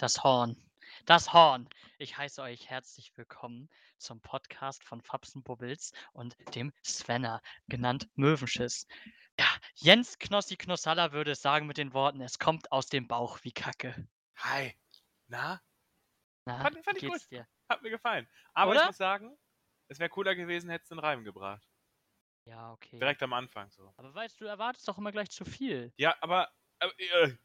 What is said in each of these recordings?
Das Horn. Das Horn. Ich heiße euch herzlich willkommen zum Podcast von Fabsen Bubbles und dem Svenner, genannt Möwenschiss. Ja, Jens Knossi Knossalla würde es sagen mit den Worten, es kommt aus dem Bauch wie Kacke. Hi. Na? Na, Fand- fand ich gut. dir? Hat mir gefallen. Aber Oder? ich muss sagen, es wäre cooler gewesen, hättest du einen Reim gebracht. Ja, okay. Direkt am Anfang so. Aber weißt du, du erwartest doch immer gleich zu viel. Ja, aber, aber äh.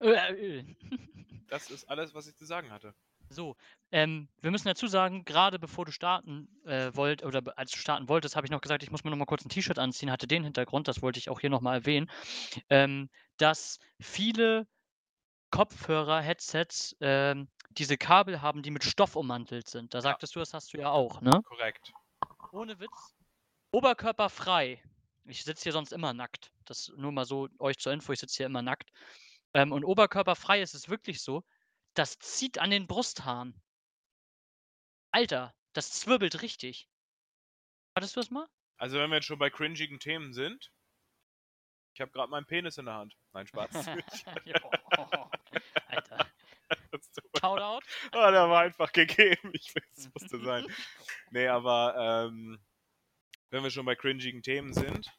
das ist alles, was ich zu sagen hatte. So, ähm, wir müssen dazu sagen, gerade bevor du starten äh, wollt oder als du starten wolltest, habe ich noch gesagt, ich muss mir noch mal kurz ein T-Shirt anziehen, hatte den Hintergrund, das wollte ich auch hier noch mal erwähnen, ähm, dass viele Kopfhörer, Headsets ähm, diese Kabel haben, die mit Stoff ummantelt sind. Da sagtest du, das hast du ja auch, ne? Korrekt. Ohne Witz. Oberkörperfrei. Ich sitze hier sonst immer nackt. Das nur mal so euch zur Info, ich sitze hier immer nackt. Ähm, und oberkörperfrei ist es wirklich so, das zieht an den Brusthaaren. Alter, das zwirbelt richtig. Hattest du das mal? Also wenn wir jetzt schon bei cringigen Themen sind, ich habe gerade meinen Penis in der Hand. Nein, Spaß. Alter. Shoutout. oh, der war einfach gegeben. Ich weiß, es musste sein. Nee, aber ähm, wenn wir schon bei cringigen Themen sind,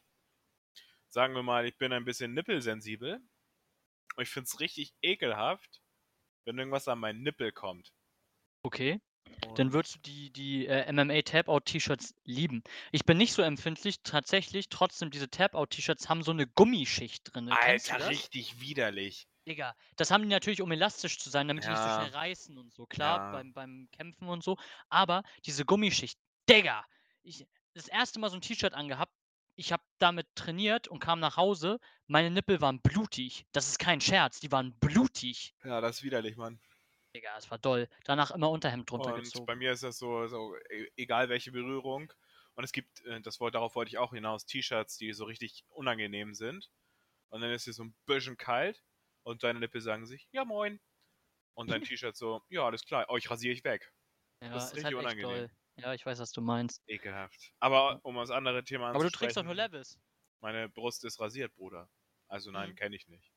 sagen wir mal, ich bin ein bisschen nippelsensibel. Und ich finde es richtig ekelhaft, wenn irgendwas an meinen Nippel kommt. Okay. Und Dann würdest du die, die äh, MMA Tap-Out-T-Shirts lieben. Ich bin nicht so empfindlich, tatsächlich. Trotzdem, diese Tap-Out-T-Shirts haben so eine Gummischicht drin. Alter, richtig widerlich. Digga, das haben die natürlich, um elastisch zu sein, damit die nicht so Ja. schnell reißen und so. Klar, Ja. beim, beim Kämpfen und so. Aber diese Gummischicht, Digga, ich das erste Mal so ein T-Shirt angehabt, ich habe damit trainiert und kam nach Hause, meine Nippel waren blutig. Das ist kein Scherz, die waren blutig. Ja, das ist widerlich, Mann. Digga, es war doll. Danach immer Unterhemd drunter Und gezogen. bei mir ist das so, so e- egal welche Berührung. Und es gibt, äh, das wollte, darauf wollte ich auch hinaus, T-Shirts, die so richtig unangenehm sind. Und dann ist es so ein bisschen kalt und deine Lippe sagen sich, ja moin. Und dein T-Shirt so, ja, alles klar, euch rasiere ich weg. Ja, das ist ist richtig halt unangenehm. doll. Ja, ich weiß, was du meinst. Ekelhaft. Aber um das andere Thema Aber du trägst doch nur Levis. Meine Brust ist rasiert, Bruder. Also nein, Mhm. kenne ich nicht.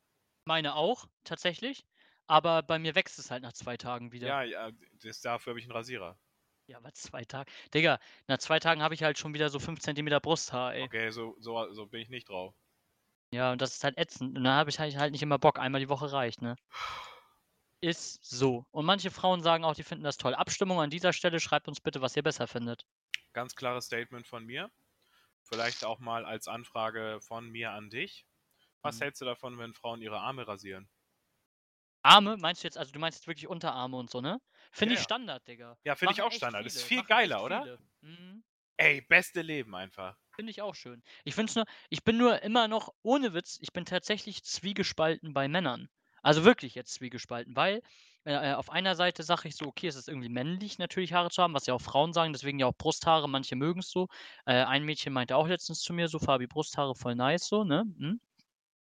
Meine auch, tatsächlich. Aber bei mir wächst es halt nach zwei Tagen wieder. Ja, ja, das, dafür habe ich einen Rasierer. Ja, aber zwei Tage. Digga, nach zwei Tagen habe ich halt schon wieder so 5 cm Brusthaar, ey. Okay, so, so, so bin ich nicht drauf. Ja, und das ist halt ätzend. Und dann habe ich halt, halt nicht immer Bock. Einmal die Woche reicht, ne? Ist so. Und manche Frauen sagen auch, die finden das toll. Abstimmung an dieser Stelle, schreibt uns bitte, was ihr besser findet. Ganz klares Statement von mir. Vielleicht auch mal als Anfrage von mir an dich. Was Mhm. hältst du davon, wenn Frauen ihre Arme rasieren? Arme, meinst du jetzt, also du meinst jetzt wirklich Unterarme und so, ne? Finde Ja, ich. Standard, Digga. Ja, finde ich auch Standard. Ist viele, viel machen geiler, oder? Mhm. Ey, beste Leben einfach. Finde ich auch schön. Ich finde nur, ich bin nur immer noch, ohne Witz, ich bin tatsächlich zwiegespalten bei Männern. Also wirklich jetzt zwiegespalten, weil äh, äh, auf einer Seite sage ich so, okay, es ist irgendwie männlich natürlich Haare zu haben, was ja auch Frauen sagen, deswegen ja auch Brusthaare, manche mögen es so. Äh, ein Mädchen meinte auch letztens zu mir so, Fabi, Brusthaare voll nice so, ne? Hm?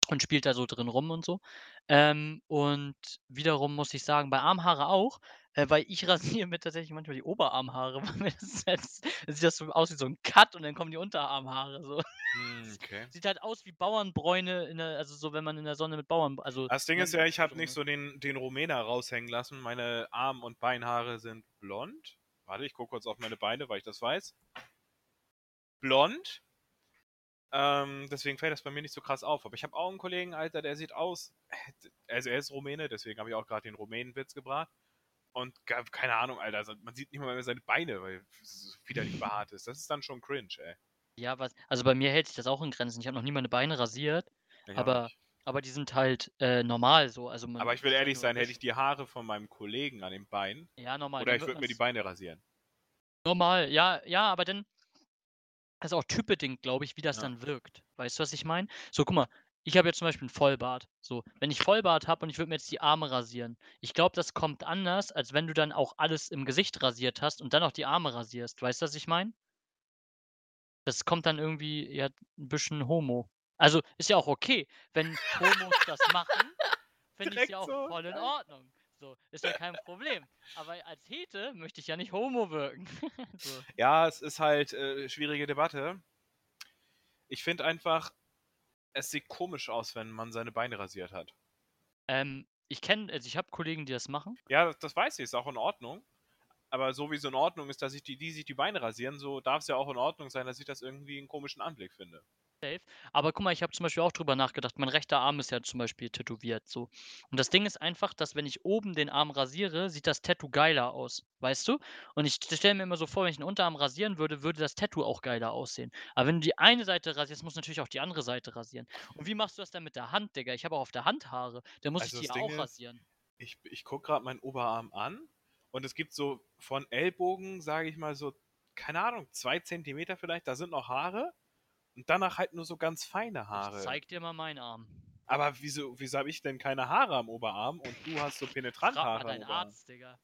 Und spielt da so drin rum und so. Ähm, und wiederum muss ich sagen, bei Armhaare auch, äh, weil ich rasiere mir tatsächlich manchmal die Oberarmhaare, weil mir das, dann sieht das so aus wie so ein Cut und dann kommen die Unterarmhaare so. Hm, okay. Sieht halt aus wie Bauernbräune, in der, also so, wenn man in der Sonne mit Bauern, also Das Ding ist ja, ich habe nicht so den, den Rumäner raushängen lassen. Meine Arm- und Beinhaare sind blond. Warte, ich gucke kurz auf meine Beine, weil ich das weiß. Blond. Ähm, deswegen fällt das bei mir nicht so krass auf. Aber ich habe auch einen Kollegen, Alter, der sieht aus. Also er ist Rumäne, deswegen habe ich auch gerade den Rumänenwitz gebracht. Und keine Ahnung, Alter, also man sieht nicht mal mehr seine Beine, weil es so widerlich behaart ist. Das ist dann schon cringe, ey. Ja, was, also bei mir hält sich das auch in Grenzen. Ich habe noch nie meine Beine rasiert, Ich aber, aber die sind halt äh, normal so. Also Aber ich will ehrlich sein, hätte ich die Haare von meinem Kollegen an den Beinen, Ja, normal. oder ich würde mir die Beine rasieren. Normal, ja, ja, aber dann das ist auch typbedingt, glaube ich, wie das Ja. dann wirkt. Weißt du, was ich meine? So, guck mal, ich habe jetzt zum Beispiel einen Vollbart. So, wenn ich Vollbart habe und ich würde mir jetzt die Arme rasieren, ich glaube, das kommt anders, als wenn du dann auch alles im Gesicht rasiert hast und dann auch die Arme rasierst. Weißt du, was ich meine? Das kommt dann irgendwie ja ein bisschen homo. Also ist ja auch okay, wenn Homos das machen, finde ich Direkt ja auch so, voll in. Ordnung. So, ist ja kein Problem. Aber als Hete möchte ich ja nicht homo wirken. so. Ja, es ist halt äh, schwierige Debatte. Ich finde einfach, es sieht komisch aus, wenn man seine Beine rasiert hat. Ähm, Ich kenne, also ich habe Kollegen, die das machen. Ja, das, das weiß ich, ist auch in Ordnung. Aber so wie es in Ordnung ist, dass ich die, die sich die Beine rasieren, so darf es ja auch in Ordnung sein, dass ich das irgendwie einen komischen Anblick finde. Safe. Aber guck mal, ich habe zum Beispiel auch drüber nachgedacht. Mein rechter Arm ist ja zum Beispiel tätowiert so. Und das Ding ist einfach, dass wenn ich oben den Arm rasiere, sieht das Tattoo geiler aus. Weißt du? Und ich stelle mir immer so vor, wenn ich den Unterarm rasieren würde, würde das Tattoo auch geiler aussehen. Aber wenn du die eine Seite rasierst, musst du natürlich auch die andere Seite rasieren. Und wie machst du das dann mit der Hand, Digga? Ich habe auch auf der Hand Haare. Dann muss Also ich die Ding auch ist- rasieren. Ich, ich gucke gerade meinen Oberarm an und es gibt so von Ellbogen, sage ich mal, so, keine Ahnung, zwei Zentimeter vielleicht, da sind noch Haare. Und danach halt nur so ganz feine Haare. Ich zeig dir mal meinen Arm. Aber wieso, wieso habe ich denn keine Haare am Oberarm und du hast so penetrant Frag mal Haare am Oberarm? Arzt, Digga.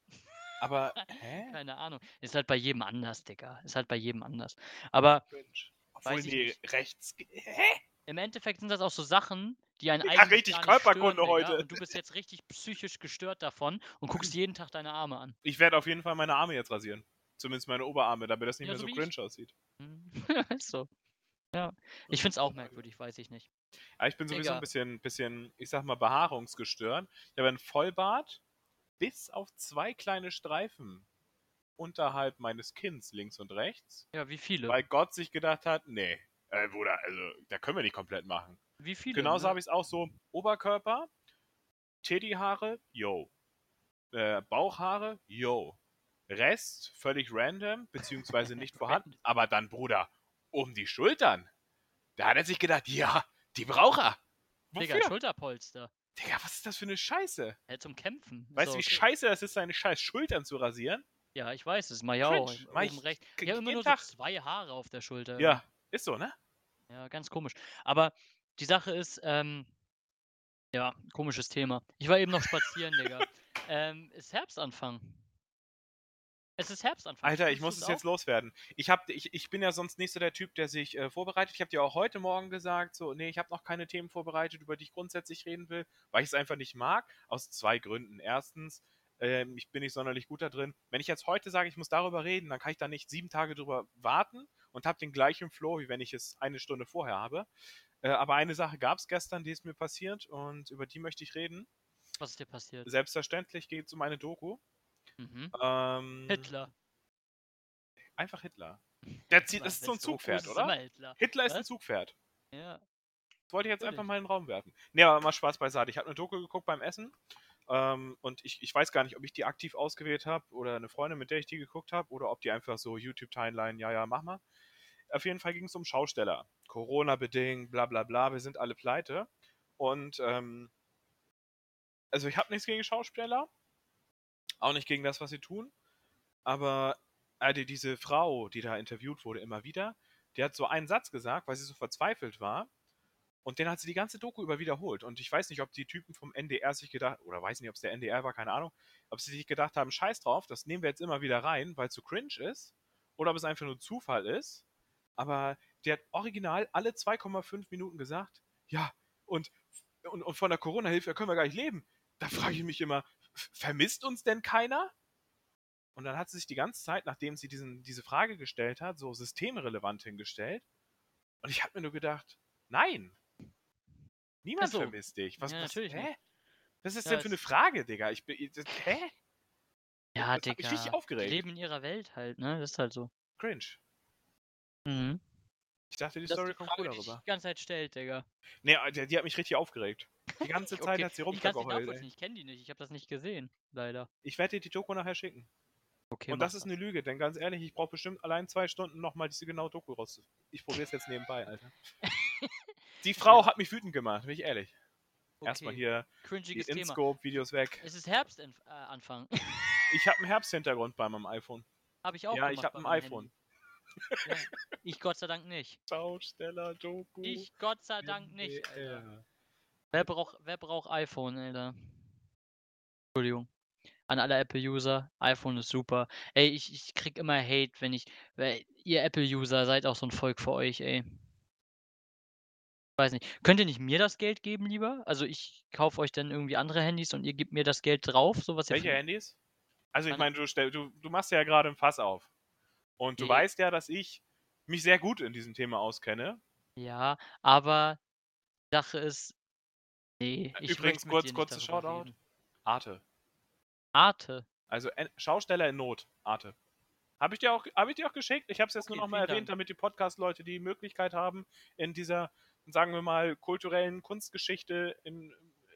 Aber, hä? Keine Ahnung. Ist halt bei jedem anders, Digga. Ist halt bei jedem anders. Aber Cringe. Obwohl, ich nee, nicht. rechts. Hä? im Endeffekt sind das auch so Sachen, die einen Digga, eigentlich richtig Körperkunde stören, Digga. heute. Und du bist jetzt richtig psychisch gestört davon und guckst jeden Tag deine Arme an. Ich werde auf jeden Fall meine Arme jetzt rasieren. Zumindest meine Oberarme, damit das nicht Ja, mehr so so cringe aussieht. Hm. so. Ja. Ich find's auch merkwürdig, weiß ich nicht. Aber ich bin sowieso Digga. ein bisschen, bisschen, ich sag mal, behaarungsgestört. Ich habe einen Vollbart bis auf zwei kleine Streifen unterhalb meines Kinns links und rechts, Ja, wie viele? weil Gott sich gedacht hat, nee, äh, Bruder, also da können wir nicht komplett machen. wie viele? Genauso ne? habe ich es auch so, Oberkörper, Teddyhaare, yo. Äh, Bauchhaare, yo. Rest völlig random, beziehungsweise nicht vorhanden, aber dann, Bruder, um die Schultern. Da hat er sich gedacht, ja, die braucht er. Digga, Wofür? Schulterpolster. Digga, was ist das für eine Scheiße? Ja, zum Kämpfen. Weißt doch du, wie okay. scheiße das ist, seine scheiß Schultern zu rasieren? Ja, ich weiß es. Mach ich auch. Mach ich Ich habe immer nur so zwei Haare auf der Schulter. Ja, ist so, ne? Ja, ganz komisch. Aber die Sache ist, ähm, ja, komisches Thema. Ich war eben noch spazieren, Digga. Ähm, ist Herbstanfang. Es ist Herbstanfang. Alter, ich muss es jetzt loswerden. Ich, hab, ich, ich bin ja sonst nicht so der Typ, der sich äh, vorbereitet. Ich habe dir auch heute Morgen gesagt, so, nee, ich habe noch keine Themen vorbereitet, über die ich grundsätzlich reden will, weil ich es einfach nicht mag. Aus zwei Gründen. Erstens, ähm, ich bin nicht sonderlich gut da drin. Wenn ich jetzt heute sage, ich muss darüber reden, dann kann ich da nicht sieben Tage drüber warten und habe den gleichen Flow, wie wenn ich es eine Stunde vorher habe. Äh, aber eine Sache gab es gestern, die ist mir passiert und über die möchte ich reden. Was ist dir passiert? Selbstverständlich geht es um eine Doku. Mhm. Ähm, Hitler. Einfach Hitler. Der zieht, das ist so ein Zugpferd, oder? Hitler. Hitler ist ein? Zugpferd. Ja. Das wollte ich jetzt einfach Natürlich. mal in den Raum werfen. Nee, aber mal Spaß beiseite. Ich habe eine Doku geguckt beim Essen. Ähm, und ich, ich weiß gar nicht, ob ich die aktiv ausgewählt habe oder eine Freundin, mit der ich die geguckt habe, oder ob die einfach so YouTube-Timeline, ja, ja, mach mal. Auf jeden Fall ging es um Schausteller. Corona-bedingt, bla bla bla, wir sind alle pleite. Und ähm, also ich habe nichts gegen Schausteller, auch nicht gegen das, was sie tun. Aber äh, die, diese Frau, die da interviewt wurde, immer wieder, die hat so einen Satz gesagt, weil sie so verzweifelt war. Und den hat sie die ganze Doku über wiederholt. Und ich weiß nicht, ob die Typen vom NDR sich gedacht, oder weiß nicht, ob es der NDR war, keine Ahnung, ob sie sich gedacht haben, scheiß drauf, das nehmen wir jetzt immer wieder rein, weil es so cringe ist. Oder ob es einfach nur Zufall ist. Aber die hat original alle 2,5 Minuten gesagt, ja, und, und, und von der Corona-Hilfe können wir gar nicht leben. Da frage ich mich immer, vermisst uns denn keiner? Und dann hat sie sich die ganze Zeit, nachdem sie diesen, diese Frage gestellt hat, so systemrelevant hingestellt. Und ich habe mir nur gedacht, nein. Niemand so. vermisst dich. Was, Ja, was, natürlich hä? nicht. Was ist Ja, denn für eine Frage, Digga? Ich bin, ich- das, hä? Ja, Das Digga. richtig aufgeregt. Die leben in ihrer Welt halt, ne? Das ist halt so. Cringe. Mhm. Ich dachte, die Das Story kommt cool die sich darüber. die ganze Zeit stellt, Digga. Nee, die, die hat mich richtig aufgeregt. Die ganze Zeit Okay, hat sie Ich rumgeheult. ey. ich kenne die nicht, ich habe das nicht gesehen, leider. Ich werde dir die Doku nachher schicken. Okay, Und das ist eine Lüge, denn ganz ehrlich, ich brauche bestimmt allein zwei Stunden nochmal diese genaue Doku raus. Ich probiere es jetzt nebenbei, Alter. Die Frau Ja. hat mich wütend gemacht, bin ich ehrlich. Erstmal Okay, hier die Cringiges Thema. InScope-Videos weg. Es ist Herbstanfang. Ich habe einen Herbsthintergrund bei meinem iPhone. habe ich auch ja, ich habe ein iPhone. Ja. Ich Gott sei Dank nicht. Schausteller, Doku. Ich Gott sei Dank nicht, Alter. Wer braucht, wer braucht iPhone, Alter? Entschuldigung. An alle Apple-User, iPhone ist super. Ey, ich, ich krieg immer Hate, wenn ich. Weil ihr Apple-User seid auch so ein Volk für euch, ey. Weiß nicht. Könnt ihr nicht mir das Geld geben, lieber? Also ich kaufe euch dann irgendwie andere Handys und ihr gebt mir das Geld drauf, so was ihr Welche für- Handys? Also ich Meine- du, stell- du, du machst ja gerade ein Fass auf. Und du Nee. weißt ja, dass ich mich sehr gut in diesem Thema auskenne. Ja, aber die Sache ist. Nee, ich Übrigens, kurz- kurzes Shoutout. reden. Arte. Arte. Also Schausteller in Not. Arte. Habe ich, dir auch, hab ich dir auch geschickt? Ich habe es jetzt Okay, nur noch mal vielen erwähnt, Dank. damit die Podcast-Leute die Möglichkeit haben, in dieser, sagen wir mal, kulturellen Kunstgeschichte in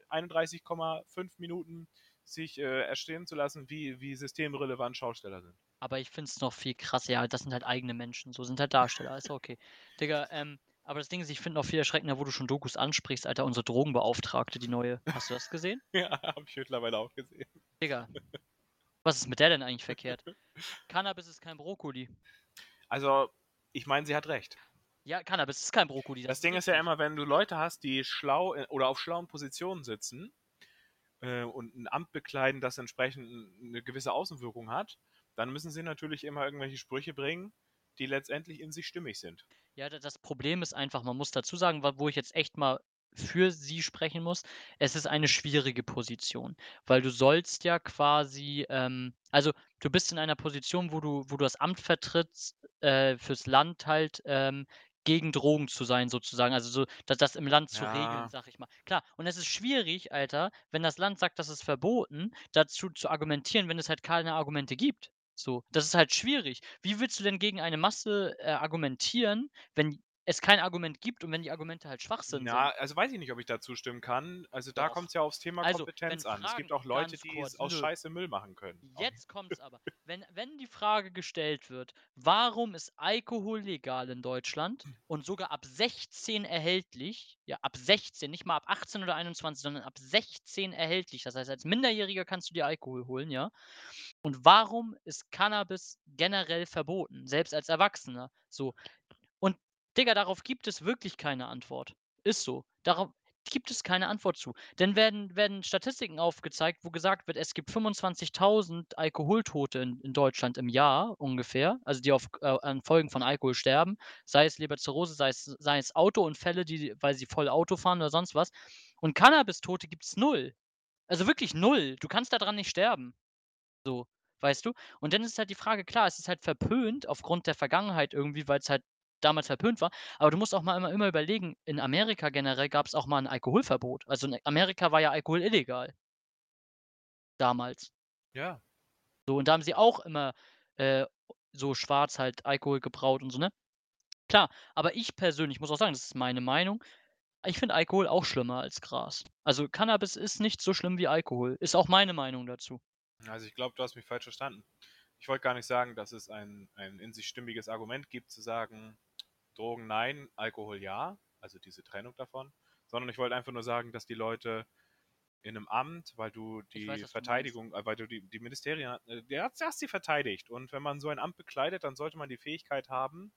31,5 Minuten sich äh, erstehen zu lassen, wie, wie systemrelevant Schausteller sind. Aber ich finde es noch viel krasser. Ja, das sind halt eigene Menschen. So sind halt Darsteller. Ist okay. Digga, ähm, aber das Ding ist, ich finde noch viel erschreckender, wo du schon Dokus ansprichst, Alter, unsere Drogenbeauftragte, die neue. Hast du das gesehen? Ja, habe ich mittlerweile auch gesehen. Digga. Was ist mit der denn eigentlich verkehrt? Cannabis ist kein Brokkoli. Also, ich meine, sie hat recht. Ja, Cannabis ist kein Brokkoli. Das Ding ist ja immer, wenn du Leute hast, die schlau oder auf schlauen Positionen sitzen äh, und ein Amt bekleiden, das entsprechend eine gewisse Außenwirkung hat, dann müssen sie natürlich immer irgendwelche Sprüche bringen, die letztendlich in sich stimmig sind. Ja, da- das Problem ist einfach, man muss dazu sagen, wo ich jetzt echt mal für sie sprechen muss, es ist eine schwierige Position, weil du sollst ja quasi, ähm, also du bist in einer Position, wo du, wo du das Amt vertrittst, äh, fürs Land halt, ähm, gegen Drogen zu sein, sozusagen. Also so, das, das im Land zu Ja. regeln, sag ich mal. Klar, und es ist schwierig, Alter, wenn das Land sagt, das ist verboten, dazu zu argumentieren, wenn es halt keine Argumente gibt. So, das ist halt schwierig. Wie willst du denn gegen eine Masse äh, argumentieren, wenn es kein Argument gibt und wenn die Argumente halt Schwachsinn Na, sind? also weiß ich nicht, ob ich da zustimmen kann. Also da kommt es ja aufs Thema Also, Kompetenz an. es gibt auch Leute, die kurz, es aus nö. Scheiße Müll machen können. Jetzt kommt's aber. Wenn, wenn die Frage gestellt wird, warum ist Alkohol legal in Deutschland und sogar ab 16 erhältlich, ja, ab 16, nicht mal ab 18 oder 21, sondern ab 16 erhältlich. Das heißt, als Minderjähriger kannst du dir Alkohol holen, ja. Und warum ist Cannabis generell verboten, selbst als Erwachsener? So. Und Digga, darauf gibt es wirklich keine Antwort. Ist so. Darauf gibt es keine Antwort zu. Denn werden, werden Statistiken aufgezeigt, wo gesagt wird, es gibt 25.000 Alkoholtote in, in Deutschland im Jahr ungefähr, also die auf, äh, an Folgen von Alkohol sterben, sei es Leberzirrhose, sei es, sei es Autounfälle, die, weil sie voll Auto fahren oder sonst was. Und Cannabis-Tote gibt es null. Also wirklich null. Du kannst daran nicht sterben. So, weißt du? Und dann ist halt die Frage, klar, es ist halt verpönt aufgrund der Vergangenheit irgendwie, weil es halt damals verpönt war. Aber du musst auch mal immer, immer überlegen, in Amerika generell gab es auch mal ein Alkoholverbot. Also in Amerika war ja Alkohol illegal. Damals. Ja. So, und da haben sie auch immer äh, so schwarz halt Alkohol gebraut und so, ne? Klar, aber ich persönlich muss auch sagen, das ist meine Meinung. Ich finde Alkohol auch schlimmer als Gras. Also Cannabis ist nicht so schlimm wie Alkohol. Ist auch meine Meinung dazu. Also ich glaube, du hast mich falsch verstanden. Ich wollte gar nicht sagen, dass es ein, ein in sich stimmiges Argument gibt, zu sagen, Drogen nein, Alkohol ja, also diese Trennung davon, sondern ich wollte einfach nur sagen, dass die Leute in einem Amt, weil du die weiß, was du Verteidigung, äh, weil du die, die Ministerien, äh, der hat, der hat sie verteidigt. Und wenn man so ein Amt bekleidet, dann sollte man die Fähigkeit haben,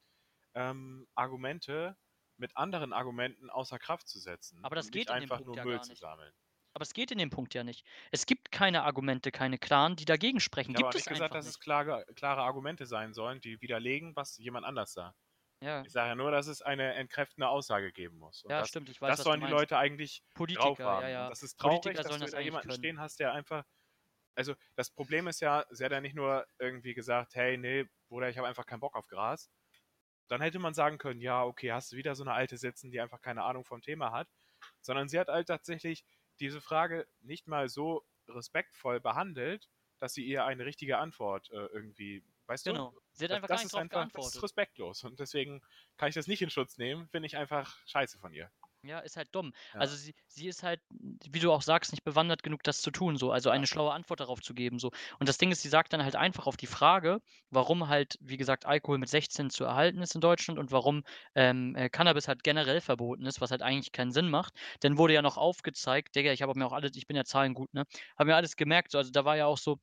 ähm, Argumente mit anderen Argumenten außer Kraft zu setzen. Aber das und geht nicht in dem einfach Punkt nur Müll zu sammeln. Aber es geht in dem Punkt ja nicht. Es gibt keine Argumente, keine klaren, die dagegen sprechen. Ich habe nicht gesagt, einfach dass nicht. es klare, klare Argumente sein sollen, die widerlegen, was jemand anders sagt. Ja, Ich sage ja nur, dass es eine entkräftende Aussage geben muss. Und ja das, stimmt, ich weiß, das sollen die meinst. Leute eigentlich drauf Politiker, haben. ja, ja. Das ist traurig, Politiker dass du das da jemanden können. stehen hast, der einfach. Also, das Problem ist ja, sie hat ja nicht nur irgendwie gesagt, hey, nee, Bruder, ich habe einfach keinen Bock auf Gras. Dann hätte man sagen können, ja, okay, hast du wieder so eine alte sitzen, die einfach keine Ahnung vom Thema hat. Sondern sie hat halt tatsächlich diese Frage nicht mal so respektvoll behandelt, dass sie ihr eine richtige Antwort äh, irgendwie, weißt du? Genau. Sie hat einfach das gar nicht drauf einfach das ist geantwortet. respektlos und deswegen kann ich das nicht in Schutz nehmen, finde ich einfach scheiße von ihr. Ja, ist halt dumm. Ja. Also sie, sie ist halt, wie du auch sagst, nicht bewandert genug, das zu tun, so, also Ja. eine schlaue Antwort darauf zu geben. So. Und das Ding ist, sie sagt dann halt einfach auf die Frage, warum halt, wie gesagt, Alkohol mit 16 zu erhalten ist in Deutschland und warum ähm, äh, Cannabis halt generell verboten ist, was halt eigentlich keinen Sinn macht. Dann wurde ja noch aufgezeigt, Digga, ich habe mir auch alles, ich bin ja Zahlen gut, ne? Habe mir alles gemerkt, so, also da war ja auch so,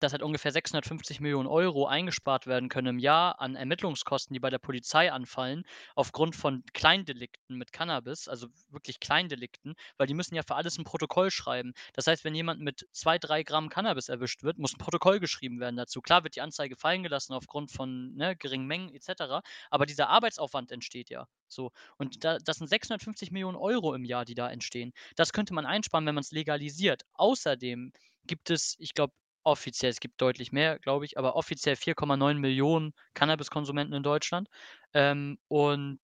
dass halt ungefähr 650 Millionen Euro eingespart werden können im Jahr an Ermittlungskosten, die bei der Polizei anfallen, aufgrund von Kleindelikten mit Cannabis, also wirklich Kleindelikten, weil die müssen ja für alles ein Protokoll schreiben. Das heißt, wenn jemand mit zwei, drei Gramm Cannabis erwischt wird, muss ein Protokoll geschrieben werden dazu. Klar wird die Anzeige fallen gelassen aufgrund von ne, geringen Mengen etc., aber dieser Arbeitsaufwand entsteht ja. So. Und da, das sind 650 Millionen Euro im Jahr, die da entstehen. Das könnte man einsparen, wenn man es legalisiert. Außerdem gibt es, ich glaube, offiziell, es gibt deutlich mehr, glaube ich, aber offiziell 4,9 Millionen Cannabiskonsumenten in Deutschland. Ähm, und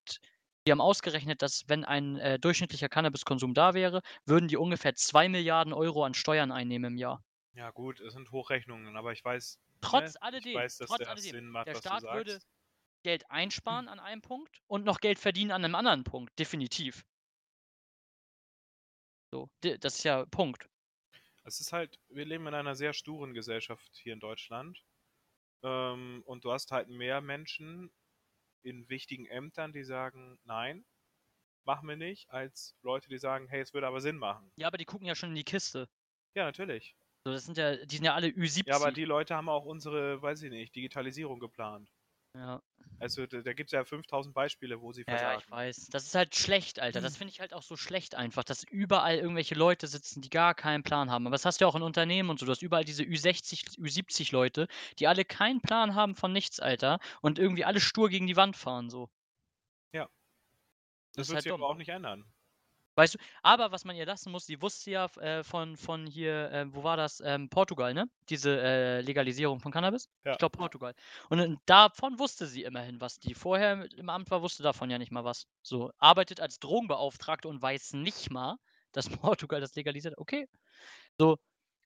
Die haben ausgerechnet, dass wenn ein äh, durchschnittlicher Cannabiskonsum da wäre, würden die ungefähr 2 Milliarden Euro an Steuern einnehmen im Jahr. Ja gut, es sind Hochrechnungen, aber ich weiß, Trotz ne? alledem, ich weiß, dass trotz der alledem, Sinn macht, der Staat würde. Geld einsparen an einem Punkt und noch Geld verdienen an einem anderen Punkt, definitiv. So, das ist ja Punkt. Es ist halt, wir leben in einer sehr sturen Gesellschaft hier in Deutschland. Ähm, und du hast halt mehr Menschen in wichtigen Ämtern, die sagen, nein, machen wir nicht, als Leute, die sagen, hey, es würde aber Sinn machen. Ja, aber die gucken ja schon in die Kiste. Ja, natürlich. So, das sind ja, die sind ja alle Ü70. Ja, aber die Leute haben auch unsere, weiß ich nicht, Digitalisierung geplant. ja. Also da, da gibt es ja 5000 Beispiele, wo sie Ja, ja, versagen. ich weiß. Das ist halt schlecht, Alter. Das finde ich halt auch so schlecht einfach, dass überall irgendwelche Leute sitzen, die gar keinen Plan haben. Aber das hast du ja auch in Unternehmen und so. Du hast überall diese Ü60, Ü70 Leute, die alle keinen Plan haben von nichts, Alter. Und irgendwie alle stur gegen die Wand fahren, so. Ja. Das Das wird halt sich dumm. aber auch nicht ändern. Weißt du, aber was man ihr lassen muss, sie wusste ja äh, von, von hier, äh, wo war das? Ähm, Portugal, ne? Diese äh, Legalisierung von Cannabis? Ja. Ich glaube Portugal. Und davon wusste sie immerhin was. Die vorher im Amt war, wusste davon ja nicht mal was. So, arbeitet als Drogenbeauftragte und weiß nicht mal, dass Portugal das legalisiert hat. Okay. So,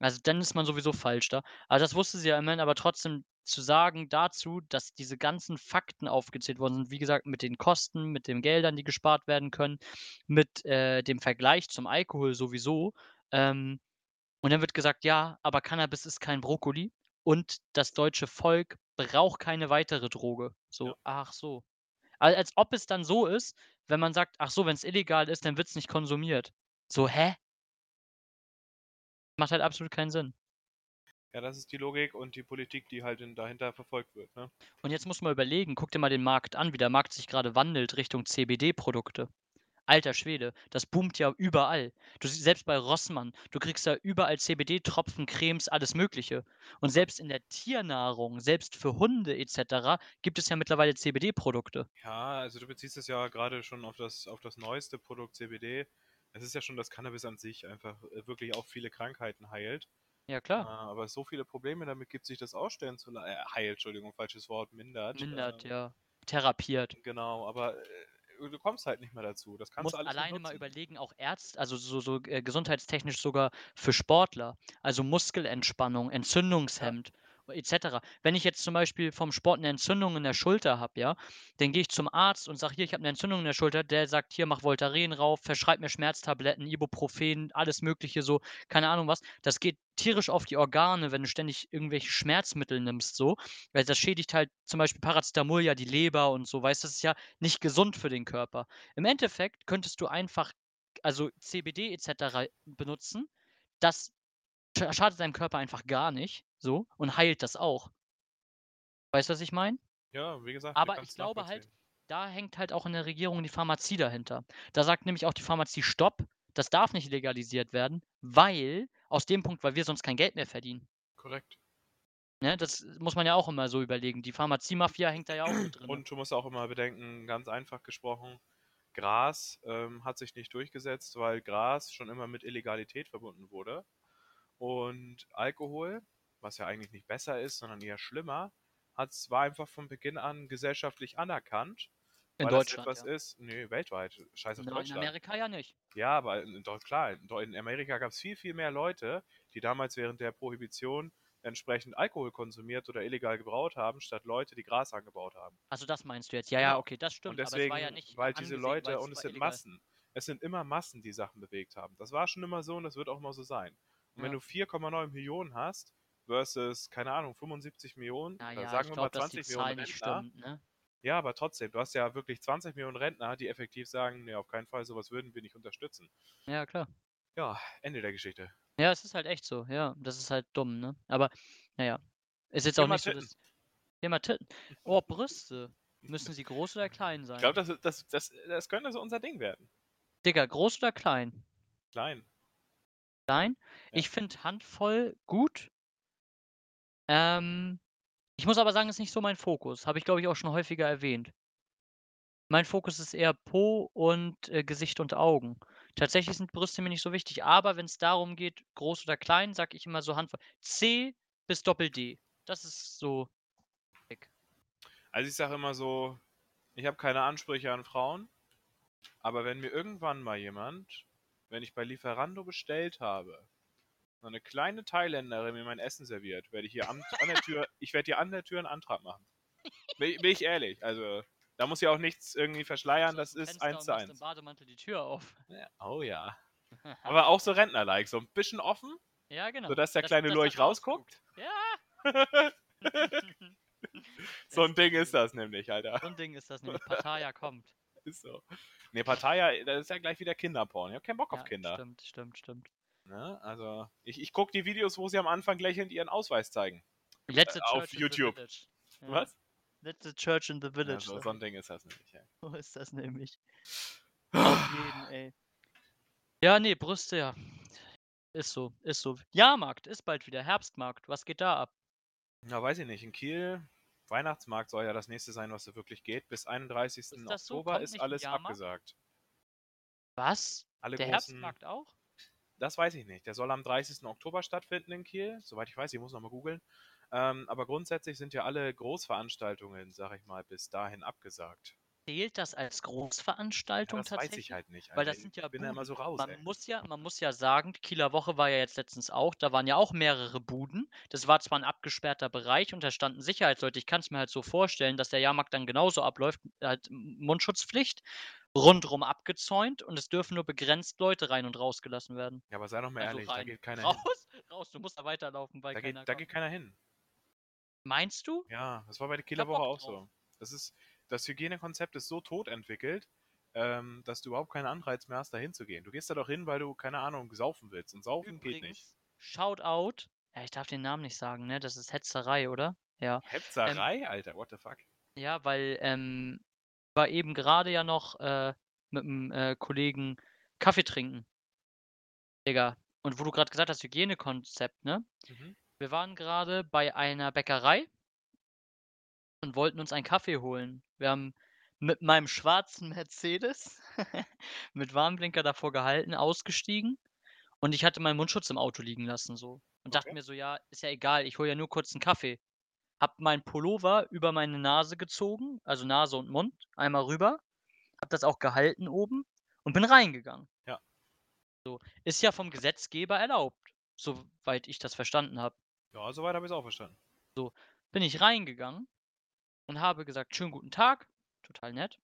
also dann ist man sowieso falsch da. Aber das wusste sie ja immerhin, aber trotzdem zu sagen dazu, dass diese ganzen Fakten aufgezählt worden sind, wie gesagt, mit den Kosten, mit den Geldern, die gespart werden können, mit äh, dem Vergleich zum Alkohol sowieso. Ähm, und dann wird gesagt, ja, aber Cannabis ist kein Brokkoli und das deutsche Volk braucht keine weitere Droge. So, Ja. ach so. Al- Als ob es dann so ist, wenn man sagt, ach so, wenn es illegal ist, dann wird es nicht konsumiert. So, hä? Macht halt absolut keinen Sinn. Ja, das ist die Logik und die Politik, die halt in, dahinter verfolgt wird. Ne? Und jetzt muss man überlegen, guck dir mal den Markt an, wie der Markt sich gerade wandelt Richtung CBD-Produkte. Alter Schwede, das boomt ja überall. Du siehst selbst bei Rossmann, du kriegst da überall CBD-Tropfen, Cremes, alles Mögliche. Und selbst in der Tiernahrung, selbst für Hunde etc., gibt es ja mittlerweile CBD-Produkte. Ja, also du beziehst es ja gerade schon auf das, auf das neueste Produkt CBD. Es ist ja schon, dass Cannabis an sich einfach äh, wirklich auch viele Krankheiten heilt. Ja, Äh, klar. aber so viele Probleme damit gibt, sich das ausstellen zu la- äh, heilt, Entschuldigung, falsches Wort, mindert. Mindert, ähm, ja. Therapiert. Genau, aber äh, du kommst halt nicht mehr dazu. Das kannst musst du alles alleine mal nutzen. überlegen, auch Ärzte, also so, so äh, gesundheitstechnisch sogar für Sportler, also Muskelentspannung, Entzündungshemd etc. Wenn ich jetzt zum Beispiel vom Sport eine Entzündung in der Schulter habe, ja, dann gehe ich zum Arzt und sage, hier, ich habe eine Entzündung in der Schulter, der sagt, hier, mach Voltaren rauf, verschreib mir Schmerztabletten, Ibuprofen, alles mögliche so, keine Ahnung was. Das geht tierisch auf die Organe, wenn du ständig irgendwelche Schmerzmittel nimmst, so, weil das schädigt halt zum Beispiel Paracetamol ja die Leber und so, weißt du, das ist ja nicht gesund für den Körper. Im Endeffekt könntest du einfach, also CBD etc. benutzen, das sch- schadet deinem Körper einfach gar nicht, so, und heilt das auch. Weißt du, was ich meine? Ja, wie gesagt, Aber ich glaube halt, da hängt halt auch in der Regierung die Pharmazie dahinter. Da sagt nämlich auch die Pharmazie, stopp, das darf nicht legalisiert werden, weil, aus dem Punkt, weil wir sonst kein Geld mehr verdienen. Korrekt. Ne? Das muss man ja auch immer so überlegen. Die Pharmazie-Mafia hängt da ja auch mit drin. Und du musst auch immer bedenken, ganz einfach gesprochen, Gras ähm, hat sich nicht durchgesetzt, weil Gras schon immer mit Illegalität verbunden wurde. Und Alkohol, was ja eigentlich nicht besser ist, sondern eher schlimmer, hat war einfach von Beginn an gesellschaftlich anerkannt. in weil Deutschland. das etwas ja. ist, nee, weltweit, scheiß auf Na, in Deutschland. Amerika ja nicht. Ja, aber in, in, klar, in, in Amerika gab es viel, viel mehr Leute, die damals während der Prohibition entsprechend Alkohol konsumiert oder illegal gebraut haben, statt Leute, die Gras angebaut haben. Also das meinst du jetzt? Ja, ja, okay, das stimmt. und deswegen, aber es war ja nicht weil diese Leute, weil und es sind illegal. Massen, es sind immer Massen, die Sachen bewegt haben. Das war schon immer so und das wird auch immer so sein. Und wenn Ja. du 4,9 Millionen hast, versus, keine Ahnung, 75 Millionen, Naja, sagen ich wir mal dass die 20 Millionen nicht Rentner, stimmt, ne? ja, aber trotzdem, du hast ja wirklich 20 Millionen Rentner, die effektiv sagen, nee, auf keinen Fall, sowas würden wir nicht unterstützen. Ja, klar. Ja, Ende der Geschichte. Ja, es ist halt echt so, ja. Das ist halt dumm, ne? Aber, naja. Ist jetzt auch Thema nicht so Titten. das. Thema Titten. Oh, Brüste. Müssen sie groß oder klein Ich sein? glaube, das, das, das, das könnte so unser Ding werden. Digga, groß oder klein? Klein. Klein? Ja. Ich finde Handvoll gut. Ähm, ich muss aber sagen, ist nicht so mein Fokus. Habe ich, glaube ich, auch schon häufiger erwähnt. Mein Fokus ist eher Po und äh, Gesicht und Augen. Tatsächlich sind Brüste mir nicht so wichtig, aber wenn es darum geht, groß oder klein, sage ich immer so Handvoll. C bis Doppel D. Das ist so. Also ich sage immer so, ich habe keine Ansprüche an Frauen. Aber wenn mir irgendwann mal jemand, wenn ich bei Lieferando bestellt habe, eine kleine Thailänderin mir mein Essen serviert, werde ich hier an, an der Tür, ich werde hier an der Tür einen Antrag machen. Bin, bin ich ehrlich, also da muss ja auch nichts irgendwie verschleiern, das ist eins zu eins. Bademantel die Tür auf. Ja, oh ja. Aber auch so Rentner-like, so ein bisschen offen, ja, genau. sodass der Dass- kleine dass Lurch rausguckt. Ja. so ein Ding ist das nämlich, Alter. So ein Ding ist das nämlich. Pattaya kommt. Ist so. Ne, Partei, das ist ja gleich wieder Kinderporn. Ich hab keinen Bock auf Ja, Kinder. Stimmt, stimmt, stimmt. Ne? Also, ich, ich gucke die Videos, wo sie am Anfang lächelnd ihren Ausweis zeigen. Let's Äh, auf YouTube. Ja. Was? Let's the Church in the Ja, Village. so, sag so ein. Ding ist das nämlich. Ja. So ist das nämlich. Auf jeden, ey. Ja, nee, Brüste, ja. Ist so, ist so. Jahrmarkt ist bald wieder. Herbstmarkt. Was geht da ab? Na, weiß ich nicht. In Kiel, Weihnachtsmarkt soll ja das nächste sein, was so wirklich geht. Bis 31. Ist so? Oktober Kommt ist alles abgesagt. Was? Alle Der großen, Herbstmarkt auch? Das weiß ich nicht. Der soll am 30. Oktober stattfinden in Kiel. Soweit ich weiß, ich muss nochmal googeln. Ähm, aber grundsätzlich sind ja alle Großveranstaltungen, sag ich mal, bis dahin abgesagt. Zählt das als Ja, Großveranstaltung das weiß tatsächlich? ich halt nicht. Weil Alter. das sind ja ich bin da immer Buden. so raus. Man ey. muss ja, man muss ja sagen, die Kieler Woche war ja jetzt letztens auch, da waren ja auch mehrere Buden. Das war zwar ein abgesperrter Bereich und da standen Sicherheitsleute. Ich kann es mir halt so vorstellen, dass der Jahrmarkt dann genauso abläuft, halt Mundschutzpflicht, rundrum abgezäunt und es dürfen nur begrenzt Leute rein und rausgelassen werden. Ja, aber sei doch mal Also ehrlich, da rein. geht keiner Raus, hin. raus, du musst da weiterlaufen, weil Da keiner geht, da geht keiner hin. Meinst du? Ja, das war bei der Kieler hab Woche Bock auch drauf. so. Das ist, das Hygienekonzept ist so tot entwickelt, ähm, dass du überhaupt keinen Anreiz mehr hast, da hinzugehen. Du gehst da doch hin, weil du, keine Ahnung, saufen willst. Und saufen geht nicht. Übrigens, Shoutout, ja, ich darf den Namen nicht sagen, ne? Das ist Hetzerei, oder? Ja. Hetzerei, Alter, what the fuck? Ja, weil ähm, war eben gerade ja noch äh, mit einem äh, Kollegen Kaffee trinken. Digga. Und wo du gerade gesagt hast, Hygienekonzept, ne? Mhm. Wir waren gerade bei einer Bäckerei und wollten uns einen Kaffee holen. Wir haben mit meinem schwarzen Mercedes mit Warnblinker davor gehalten, ausgestiegen und ich hatte meinen Mundschutz im Auto liegen lassen so und dachte Okay. mir so, ja, ist ja egal, ich hole ja nur kurz einen Kaffee. Hab meinen Pullover über meine Nase gezogen, also Nase und Mund, einmal rüber, hab das auch gehalten oben und bin reingegangen. Ja. So, ist ja vom Gesetzgeber erlaubt, soweit ich das verstanden habe. Ja, soweit habe ich es auch verstanden. bin ich reingegangen und habe gesagt, schönen guten Tag, total nett.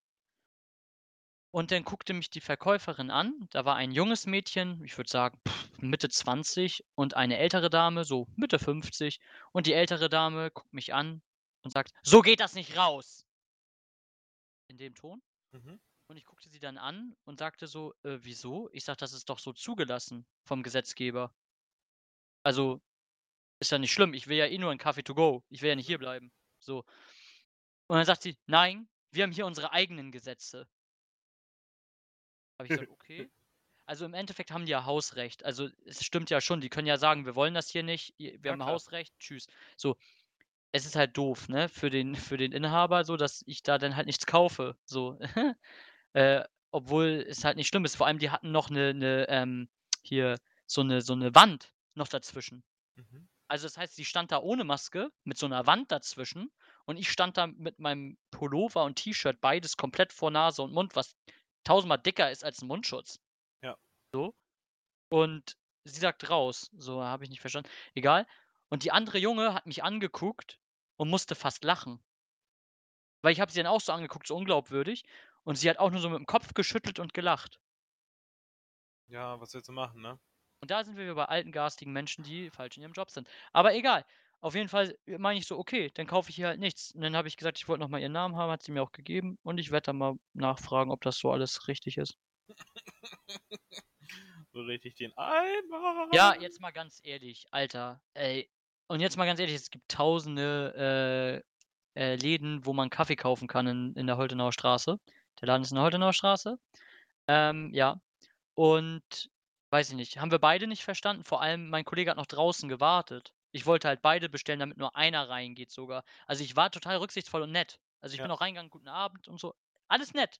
Und dann guckte mich die Verkäuferin an. Da war ein junges Mädchen, ich würde sagen Mitte 20 und eine ältere Dame, so Mitte 50. Und die ältere Dame guckt mich an und sagt, so geht das nicht raus. In dem Ton. Mhm. Und ich guckte sie dann an und sagte so, äh, wieso? Ich sag, das ist doch so zugelassen vom Gesetzgeber. Also, ist ja nicht schlimm. Ich will ja eh nur einen Kaffee to go. Ich will ja nicht hier bleiben. So. Und dann sagt sie, nein, wir haben hier unsere eigenen Gesetze. Habe ich gesagt, okay. Also im Endeffekt haben die ja Hausrecht. Also es stimmt ja schon, die können ja sagen, wir wollen das hier nicht, wir Ja, haben klar. Hausrecht, tschüss. So, es ist halt doof, ne, für den, für den Inhaber, so, dass ich da dann halt nichts kaufe. So. äh, obwohl es halt nicht schlimm ist. Vor allem, die hatten noch eine, eine ähm, hier, so eine, so eine Wand noch dazwischen. Mhm. Also das heißt, sie stand da ohne Maske mit so einer Wand dazwischen und ich stand da mit meinem Pullover und T-Shirt beides komplett vor Nase und Mund, was tausendmal dicker ist als ein Mundschutz. Ja. So. Und sie sagt raus. So habe ich nicht verstanden. Egal. Und die andere Junge hat mich angeguckt und musste fast lachen. Weil ich habe sie dann auch so angeguckt, so unglaubwürdig. Und sie hat auch nur so mit dem Kopf geschüttelt und gelacht. Ja, was willst du machen, ne? Und da sind wir wieder bei alten, garstigen Menschen, die falsch in ihrem Job sind. Aber egal. Auf jeden Fall äh, meine ich so, okay, dann kaufe ich hier halt nichts. Und dann habe ich gesagt, ich wollte nochmal ihren Namen haben, hat sie mir auch gegeben. Und ich werde dann mal nachfragen, ob das so alles richtig ist. So richtig den Eimer. Ja, jetzt mal ganz ehrlich, Alter. Ey. Und jetzt mal ganz ehrlich, es gibt tausende äh, äh, Läden, wo man Kaffee kaufen kann in, in der Holtenauer Straße. Der Laden ist in der Holtenauer Straße. Ähm, ja. Und weiß ich nicht, haben wir beide nicht verstanden. Vor allem, mein Kollege hat noch draußen gewartet. Ich wollte halt beide bestellen, damit nur einer reingeht sogar. Also ich war total rücksichtsvoll und nett. Also ich Ja. bin auch reingegangen, guten Abend und so. Alles nett.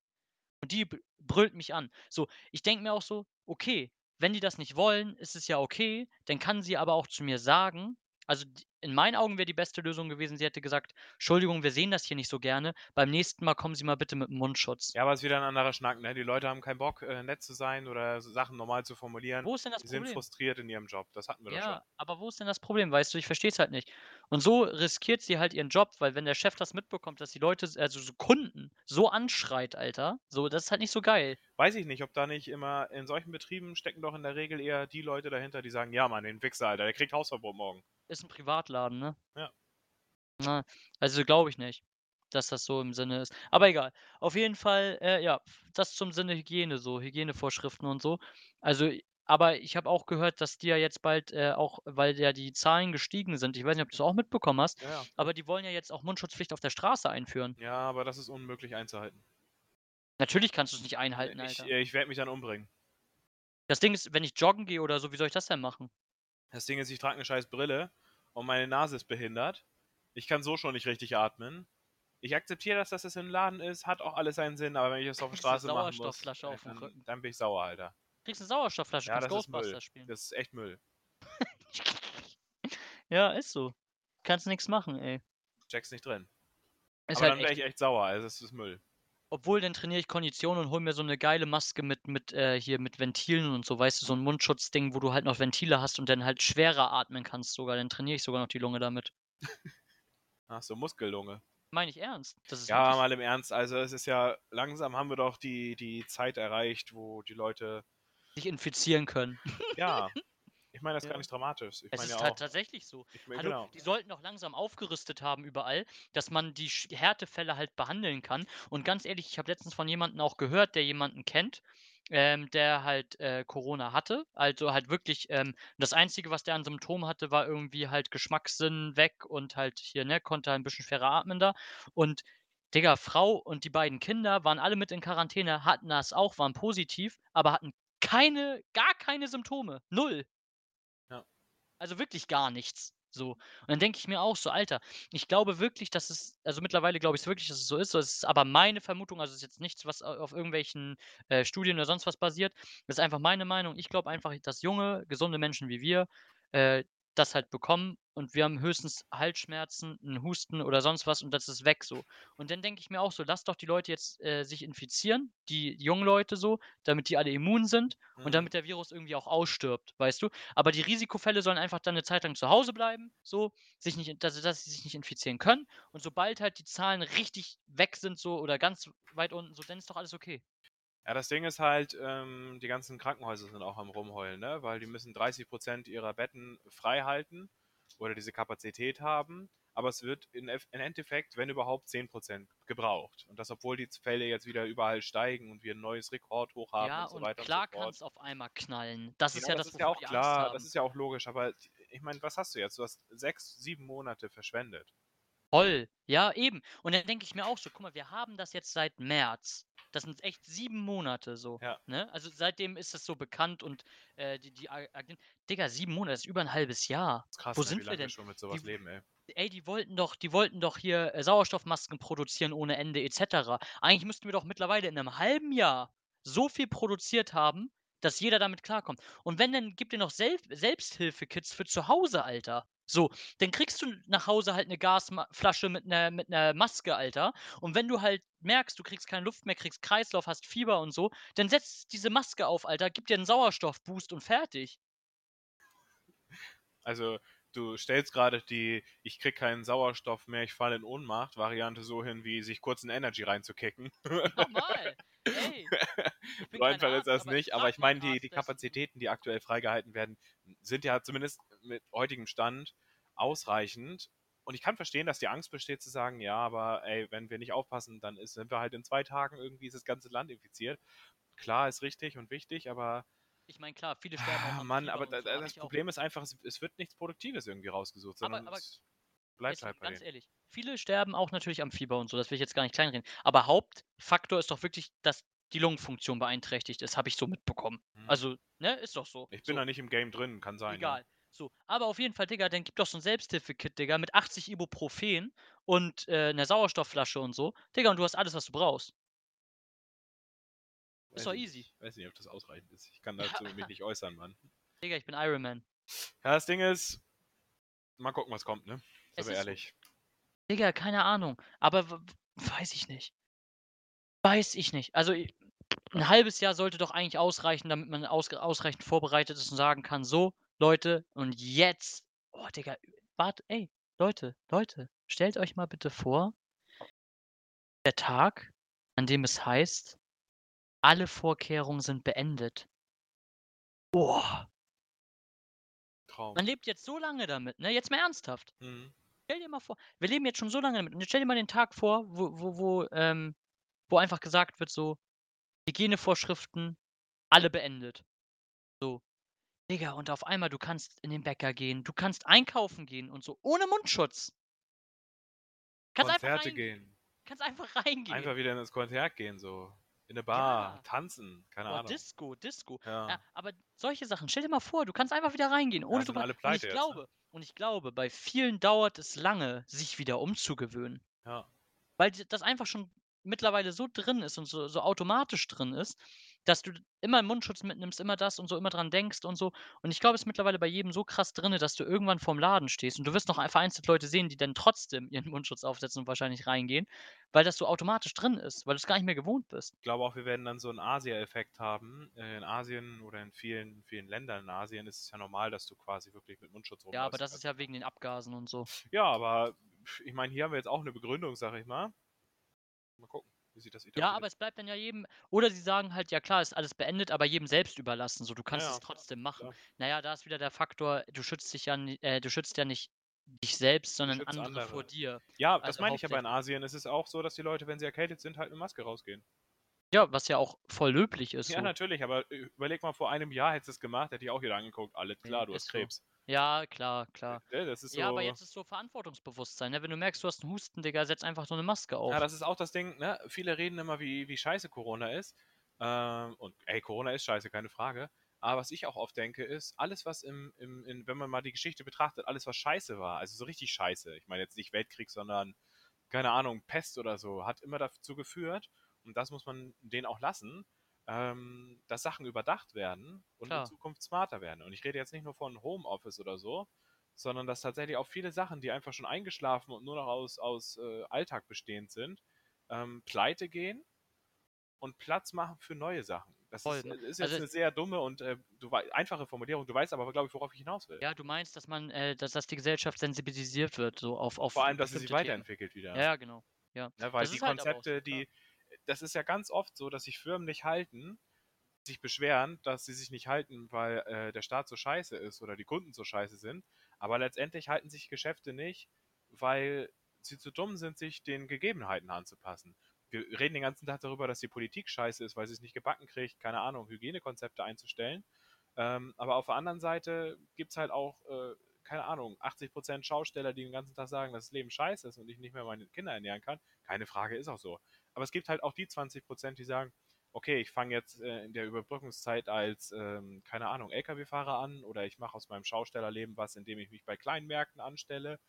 Und die brüllt mich an. So, ich denke mir auch so, okay, wenn die das nicht wollen, ist es ja okay. Dann kann sie aber auch zu mir sagen, Also, in meinen Augen wäre die beste Lösung gewesen, sie hätte gesagt: „Entschuldigung, wir sehen das hier nicht so gerne. Beim nächsten Mal kommen Sie mal bitte mit 'm Mundschutz.“ Ja, aber ist wieder 'n anderer Schnack, ne? Die Leute haben keinen Bock, äh, nett zu sein oder Sachen normal zu formulieren. Wo ist denn das Die sind Problem? frustriert in ihrem Job. Das hatten wir doch schon. Ja, aber wo ist denn das Problem? Weißt du, ich verstehe es halt nicht. Und so riskiert sie halt ihren Job, weil wenn der Chef das mitbekommt, dass die Leute also so Kunden so anschreit, Alter, so, das ist halt nicht so geil. Weiß ich nicht, ob da nicht immer in solchen Betrieben stecken doch in der Regel eher die Leute dahinter, die sagen: „Ja, Mann, den Wichser, Alter, der kriegt Hausverbot morgen.“ Ist 'n Privatladen, ne? Ja. Na, also glaube ich nicht, dass das so im Sinne ist. Aber egal. Auf jeden Fall, äh, ja, das zum Sinne Hygiene so, Hygienevorschriften und so. Also, aber ich habe auch gehört, dass die ja jetzt bald, äh, auch weil ja die Zahlen gestiegen sind ich weiß nicht, ob du's auch mitbekommen hast, Ja, ja. aber die wollen ja jetzt auch Mundschutzpflicht auf der Straße einführen. Ja, aber das ist unmöglich einzuhalten. Natürlich kannst du's nicht einhalten, Ich Alter. äh, ich werde mich dann umbringen. Das Ding ist, wenn ich joggen gehe oder so, wie soll ich das denn machen? Das Ding ist, ich trage 'ne scheiß Brille und meine Nase ist behindert. Ich kann so schon nicht richtig atmen. Ich akzeptiere das, dass es im Laden ist, hat auch alles seinen Sinn, aber wenn ich das auf der Straße machen muss, 'n dann dann bin ich sauer, Alter. Kriegst 'ne Sauerstoffflasche, Ja, kannst das ist Müll. Ghostbusters spielen. Das ist echt Müll. Ja, ist so. Kannst nix machen, ey. Steckst nicht drin. Ist Aber halt dann wäre ich echt sauer, also es ist Müll. Obwohl, dann trainiere ich Kondition und hole mir so 'ne geile Maske mit mit, äh hier mit Ventilen und so, weißt du, so 'n Mundschutzding, wo du halt noch Ventile hast und dann halt schwerer atmen kannst sogar. Dann trainiere ich sogar noch die Lunge damit. Ach so, Muskellunge. Meine ich ernst. Das ist Ja, wirklich mal im Ernst, also es ist ja langsam haben wir doch die die Zeit erreicht, wo die Leute sich infizieren können. Ja. Ich meine das ist gar Ja. nicht dramatisch. Ich Es ist ja auch tatsächlich so. ich meine Hallo, genau. die sollten doch langsam aufgerüstet haben überall, dass man die Härtefälle halt behandeln kann. Und ganz ehrlich, ich habe letztens von jemandem auch gehört, der jemanden kennt, ähm, der halt, äh, Corona hatte. Also halt wirklich, ähm das Einzige, was der an Symptomen hatte, war irgendwie halt Geschmackssinn weg und halt hier, ne, konnte halt 'n bisschen schwerer atmen da. Und Digga, Frau und die beiden Kinder waren alle mit in Quarantäne, hatten das auch, waren positiv, aber hatten keine gar keine Symptome. 0. Also wirklich gar nichts, so. Und dann denke ich mir auch so: „Alter, ich glaube wirklich, dass es“ also mittlerweile glaube ich's wirklich, dass es so ist. So, es ist aber meine Vermutung, also es ist jetzt nichts, was auf irgendwelchen, äh, Studien oder sonst was basiert. Das ist einfach meine Meinung. Ich glaube einfach, dass junge, gesunde Menschen wie wir, äh, das halt bekommen und wir haben höchstens Halsschmerzen, 'n Husten oder sonst was und das ist weg so. Und dann denke ich mir auch so: „Lass doch die Leute jetzt, äh, sich infizieren, die jungen Leute so, damit die alle immun sind und Mhm. damit der Virus irgendwie auch ausstirbt“, weißt du? Aber die Risikofälle sollen einfach dann 'ne Zeit lang zu Hause bleiben, so, sich nicht dass dass sie sich nicht infizieren können. Und sobald halt die Zahlen richtig weg sind so oder ganz weit unten so, dann ist doch alles okay. Ja, das Ding ist halt, ähm, die ganzen Krankenhäuser sind auch am Rumheulen, ne, weil die müssen 30 % ihrer Betten freihalten oder diese Kapazität haben, aber es wird im Endeffekt, wenn überhaupt, 10 % gebraucht. Und das, obwohl die Fälle jetzt wieder überall steigen und wir 'n neues Rekordhoch haben Ja, und so weiter und klar so fort. kann's auf einmal knallen. Das ist Ja, ja das das, ist ja auch klar, das ist ja auch logisch, aber ich meine, was hast du jetzt? Du hast 6, 7 Monate verschwendet. Voll. Ja, eben. Und dann denke ich mir auch so: „Guck mal, wir haben das jetzt seit März. Das sind echt 7 Monate so“, Ja. ne? Also seitdem ist es so bekannt und, äh, die die A Agen Digga, 7 Monate, das ist über 'n 1/2 Jahr. Ist krass, Wo ne, wie sind wir lange wir denn? schon mit so Die leben, ey. ey, die wollten doch die wollten doch hier, äh, Sauerstoffmasken produzieren ohne Ende et cetera. Eigentlich müssten wir doch mittlerweile in 'nem 1/2 Jahr so viel produziert haben, dass jeder damit klarkommt. Und wenn, dann gib dir noch Selb Selbsthilfekits für zu Hause, Alter. So, dann kriegst du nach Hause halt 'ne Gasma Flasche mit 'ner mit 'ner Maske, Alter. Und wenn du halt merkst, du kriegst keine Luft mehr, kriegst Kreislauf, hast Fieber und so, dann setz diese Maske auf, Alter, gib dir 'n Sauerstoffboost und fertig. Also, du stellst grade die „Ich kriege keinen Sauerstoff mehr, ich falle in Ohnmacht“ Variante so hin, wie sich kurz 'n Energy reinzukicken. Normal. Ey, So einfach ist das nicht, aber ich meine, die die. Kapazitäten, die aktuell freigehalten werden, sind ja zumindest mit heutigem Stand ausreichend. Und ich kann verstehen, dass die Angst besteht zu sagen: „Ja, aber ey, wenn wir nicht aufpassen, dann ist sind wir halt in 2 Tagen irgendwie ist das ganze Land infiziert.“ Klar, ist richtig und wichtig, aber Ich meine, klar, viele sterben auch ah, an Mann, Fieber aber da so, das. Problem ist einfach, es es wird nichts Produktives irgendwie rausgesucht, Aber sondern aber es bleibt halt bei ganz denen. ehrlich, viele sterben auch natürlich am Fieber und so, das will ich jetzt gar nicht kleinreden. Aber Hauptfaktor ist doch wirklich, dass die Lungenfunktion beeinträchtigt ist, habe ich so mitbekommen. Mhm. Also, ne, ist doch so. Ich bin So. da nicht im Game drin, kann sein, ja. So, aber auf jeden Fall, Digga, dann gib doch so 'n Selbsthilfekit, Digga, mit 80 Ibuprofen und, äh, 'ner Sauerstoffflasche und so. Digga, und du hast alles, was du brauchst. Ist Weiß doch ich easy. nicht. Weiß nicht, ob das ausreichend ist. Ich kann Ja. dazu mich nicht äußern, Mann. Digga, ich bin Iron Man. Ja, das Ding ist Mal gucken, was kommt, ne? Sind wir ist so. ehrlich. Digga, keine Ahnung. Aber weiß ich nicht. Weiß ich nicht. Also ein halbes Jahr sollte doch eigentlich ausreichen, damit man aus, ausreichend vorbereitet ist und sagen kann, so, Leute, und jetzt. Oh, Digga, warte, ey, Leute, Leute, stellt euch mal bitte vor, der Tag, an dem es heißt, alle Vorkehrungen sind beendet. Boah, Traum. man lebt jetzt so lange damit, ne? Jetzt mal ernsthaft. Mhm. Stell dir mal vor, wir leben jetzt schon so lange damit. Und jetzt stell dir mal den Tag vor, wo, wo, wo, ähm, wo einfach gesagt wird, so, Hygienevorschriften, alle beendet. So. Digga, und auf einmal, du kannst in den Bäcker gehen, du kannst einkaufen gehen und so, ohne Mundschutz. Kannst einfach, Konzerte rein, gehen. kannst einfach reingehen. Einfach wieder ins Konzert gehen, so. In eine Bar, Ja. tanzen, keine Boah, Ahnung. Disco, Disco. Ja. Ja, aber solche Sachen, stell dir mal vor, du kannst einfach wieder reingehen, ohne sind drüber. alle und pleite ich jetzt, ne? glaube, und ich glaube, bei vielen dauert es lange, sich wieder umzugewöhnen. ja. weil das einfach schon mittlerweile so drin ist und so, so automatisch drin ist, dass du immer einen Mundschutz mitnimmst, immer das und so, immer dran denkst und so. Und ich glaube, es ist mittlerweile bei jedem so krass drin, dass du irgendwann vorm Laden stehst und du wirst noch vereinzelt Leute sehen, die dann trotzdem ihren Mundschutz aufsetzen und wahrscheinlich reingehen, weil das so automatisch drin ist, weil du es gar nicht mehr gewohnt bist. Ich glaube auch, wir werden dann so einen Asia-Effekt haben. Äh, In Asien oder in vielen, vielen Ländern in Asien ist es ja normal, dass du quasi wirklich mit Mundschutz rumläufst. Ja, aber das ist ja wegen den Abgasen und so. Ja, aber ich meine, hier haben wir jetzt auch eine Begründung, sag ich mal. Mal gucken, wie sich das Ja, etabliert. aber es bleibt dann ja jedem, oder sie sagen halt, ja klar, ist alles beendet, aber jedem selbst überlassen, so du kannst ja, es trotzdem machen. klar. Naja, da ist wieder der Faktor, du schützt dich ja, äh, du schützt ja nicht dich selbst, sondern schützt andere, vor andere. dir. Ja, das Also meine ich aber in. Asien. Es ist auch so, dass die Leute, wenn sie erkältet sind, halt mit Maske rausgehen. Ja, was ja auch voll löblich ist. Ja, so. natürlich, aber äh, überleg mal, vor einem Jahr hättest du es gemacht, hätte ich auch wieder angeguckt. Alles klar, du ist hast so. Ja, klar, klar. Ja, das ist so. Ja, aber jetzt ist so Verantwortungsbewusstsein. Ne? Wenn du merkst, du hast einen Husten, Digga, setz einfach so eine Maske auf. Ja, das ist auch das Ding, ne? Viele reden immer, wie, wie scheiße Corona ist. Ähm, und ey, Corona ist scheiße, keine Frage. Aber was ich auch oft denke, ist, alles, was im, im in, wenn man mal die Geschichte betrachtet, alles, was scheiße war, also so richtig scheiße, ich meine jetzt nicht Weltkrieg, sondern, keine Ahnung, Pest oder so, hat immer dazu geführt, und das muss man denen auch lassen, ähm, dass Sachen überdacht werden und Klar. in Zukunft smarter werden. Und ich rede jetzt nicht nur von Homeoffice oder so, sondern dass tatsächlich auch viele Sachen, die einfach schon eingeschlafen und nur noch aus, aus äh, Alltag bestehend sind, ähm, pleite gehen und Platz machen für neue Sachen. Das Voll, ist, ne? ist jetzt Also- eine sehr dumme und äh, du, einfache Formulierung. Du weißt aber, glaube ich, worauf ich hinaus will. Ja, du meinst, dass man, äh, dass, dass die Gesellschaft sensibilisiert wird, so auf, auf Vor allem, dass sie sich Themen. weiterentwickelt wieder. Ja, ja, genau. Ja. Ne, weil Das die halt aber auch so, Konzepte, die, das ist ja ganz oft so, dass sich Firmen nicht halten, sich beschweren, dass sie sich nicht halten, weil äh, der Staat so scheiße ist oder die Kunden so scheiße sind. Aber letztendlich halten sich Geschäfte nicht, weil sie zu dumm sind, sich den Gegebenheiten anzupassen. Wir reden den ganzen Tag darüber, dass die Politik scheiße ist, weil sie es nicht gebacken kriegt, keine Ahnung, Hygienekonzepte einzustellen. Ähm, aber auf der anderen Seite gibt es halt auch, äh, keine Ahnung, 80% Schausteller, die den ganzen Tag sagen, dass das Leben scheiße ist und ich nicht mehr meine Kinder ernähren kann. Keine Frage, ist auch so. Aber es gibt halt auch die 20%, die sagen, okay, ich fange jetzt äh, in der Überbrückungszeit als, ähm, keine Ahnung, Lkw-Fahrer an oder ich mache aus meinem Schaustellerleben was, indem ich mich bei kleinen Märkten anstelle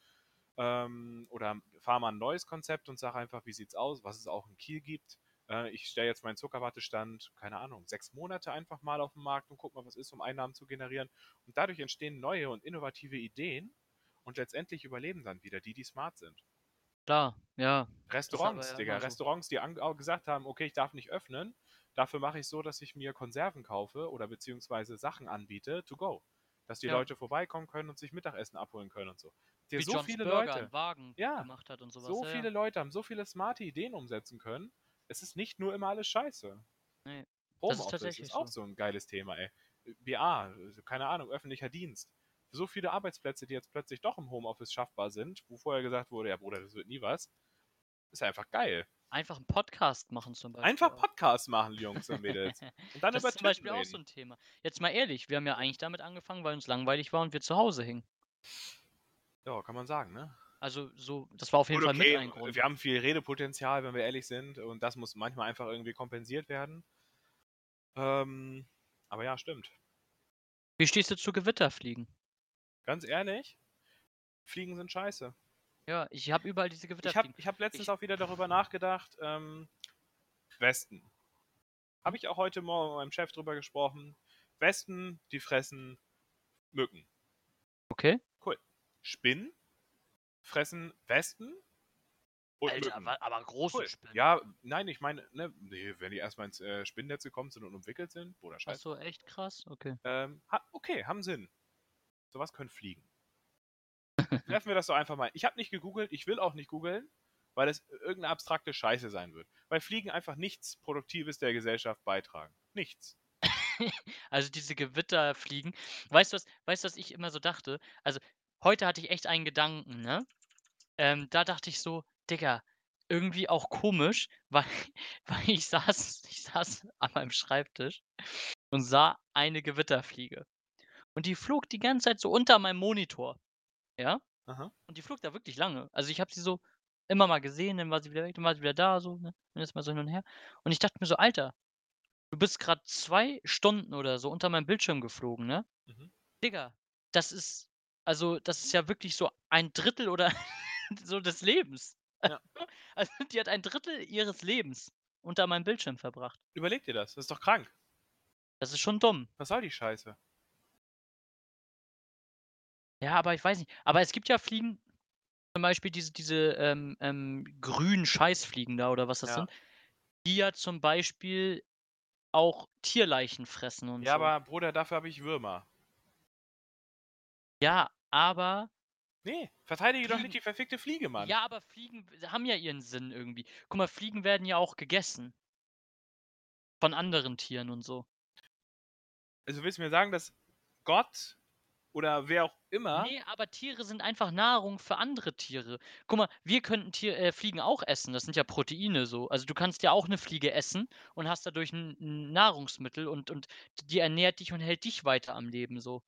ähm, oder fahre mal ein neues Konzept und sage einfach, wie sieht's aus, was es auch in Kiel gibt. Äh, ich stelle jetzt meinen Zuckerwattestand, keine Ahnung, sechs Monate einfach mal auf den Markt und guck mal, was ist, um Einnahmen zu generieren. Und dadurch entstehen neue und innovative Ideen und letztendlich überleben dann wieder die, die smart sind. Klar, ja. Restaurants, Digga, so. Restaurants, die gesagt haben, okay, ich darf nicht öffnen, dafür mache ich so, dass ich mir Konserven kaufe oder beziehungsweise Sachen anbiete, to go. Dass die Ja. Leute vorbeikommen können und sich Mittagessen abholen können und so. Wie so John's viele Burger Leute, Wagen Ja, gemacht hat und sowas. so ja, viele ja. Leute haben so viele smarte Ideen umsetzen können. Es ist nicht nur immer alles scheiße. Nee, das ist ist auch so ein geiles Thema, ey. BA, also keine Ahnung, öffentlicher Dienst. So viele Arbeitsplätze, die jetzt plötzlich doch im Homeoffice schaffbar sind, wo vorher gesagt wurde, ja Bruder, das wird nie was. Ist einfach geil. Einfach einen Podcast machen zum Beispiel. Einfach auch. Podcasts machen, die Jungs und Mädels. Und dann Das über ist zum Beispiel Titten auch so reden. ein Thema. Jetzt mal ehrlich, wir haben ja eigentlich damit angefangen, weil uns langweilig war und wir zu Hause hingen. Ja, kann man sagen, ne? Also so, das war auf jeden Gut, Fall mit okay, ein Grund. wir haben viel Redepotenzial, wenn wir ehrlich sind, und das muss manchmal einfach irgendwie kompensiert werden. Ähm, aber ja, stimmt. Wie stehst du zu Gewitterfliegen? Ganz ehrlich, Fliegen sind scheiße. Ja, ich habe überall diese Ich habe Gewitterfliegen. ich hab letztens Ich- auch wieder darüber nachgedacht, ähm, Westen. Habe ich auch heute Morgen mit meinem Chef drüber gesprochen. Westen, die fressen Mücken. Okay. Spinnen fressen Wespen und Alter, Mücken. aber, aber große Cool. Spinnen. Ja, nein, ich meine, ne, nee, wenn die erstmal ins äh, Spinnennetz gekommen sind und umwickelt sind, Bruder, scheiße. Achso, echt krass? Okay. Ähm, ha, okay, haben Sinn. Sowas können fliegen. Treffen wir das doch einfach mal. Ich habe nicht gegoogelt, ich will auch nicht googeln, weil es irgendeine abstrakte Scheiße sein wird. Weil Fliegen einfach nichts Produktives der Gesellschaft beitragen. Nichts. Also diese Gewitterfliegen. Weißt du was, weißt du, was ich immer so dachte? Also, heute hatte ich echt einen Gedanken, ne? Ähm, da dachte ich so, Digga, irgendwie auch komisch, weil, weil ich saß, ich saß an meinem Schreibtisch und sah eine Gewitterfliege. Und die flog die ganze Zeit so unter meinem Monitor. Ja? Aha. Und die flog da wirklich lange. Also ich habe sie so immer mal gesehen, dann war sie wieder weg, dann war sie wieder da, so, ne? Dann ist mal so hin und her. Und ich dachte mir so, Alter, du bist gerade zwei Stunden oder so unter meinem Bildschirm geflogen, ne? Mhm. Digga, das ist, also das ist ja wirklich so ein Drittel oder so des Lebens. Ja. Also die hat ein Drittel ihres Lebens unter meinem Bildschirm verbracht. Überleg dir das, das ist doch krank. Das ist schon dumm. Was soll die Scheiße? Ja, aber ich weiß nicht. Aber es gibt ja Fliegen, zum Beispiel diese, diese ähm, ähm, grünen Scheißfliegen da oder was das Ja. sind, die ja zum Beispiel auch Tierleichen fressen und Ja, so. aber Bruder, dafür habe ich Würmer. Ja, aber Nee, verteidige doch Fliegen- nicht die verfickte Fliege, Mann. Ja, aber Fliegen haben ja ihren Sinn irgendwie. Guck mal, Fliegen werden ja auch gegessen. Von anderen Tieren und so. Also willst du mir sagen, dass Gott oder wer auch immer. Nee, aber Tiere sind einfach Nahrung für andere Tiere. Guck mal, wir könnten Tier, äh, Fliegen auch essen. Das sind ja Proteine so. Also du kannst ja auch eine Fliege essen und hast dadurch ein, ein Nahrungsmittel und, und die ernährt dich und hält dich weiter am Leben so.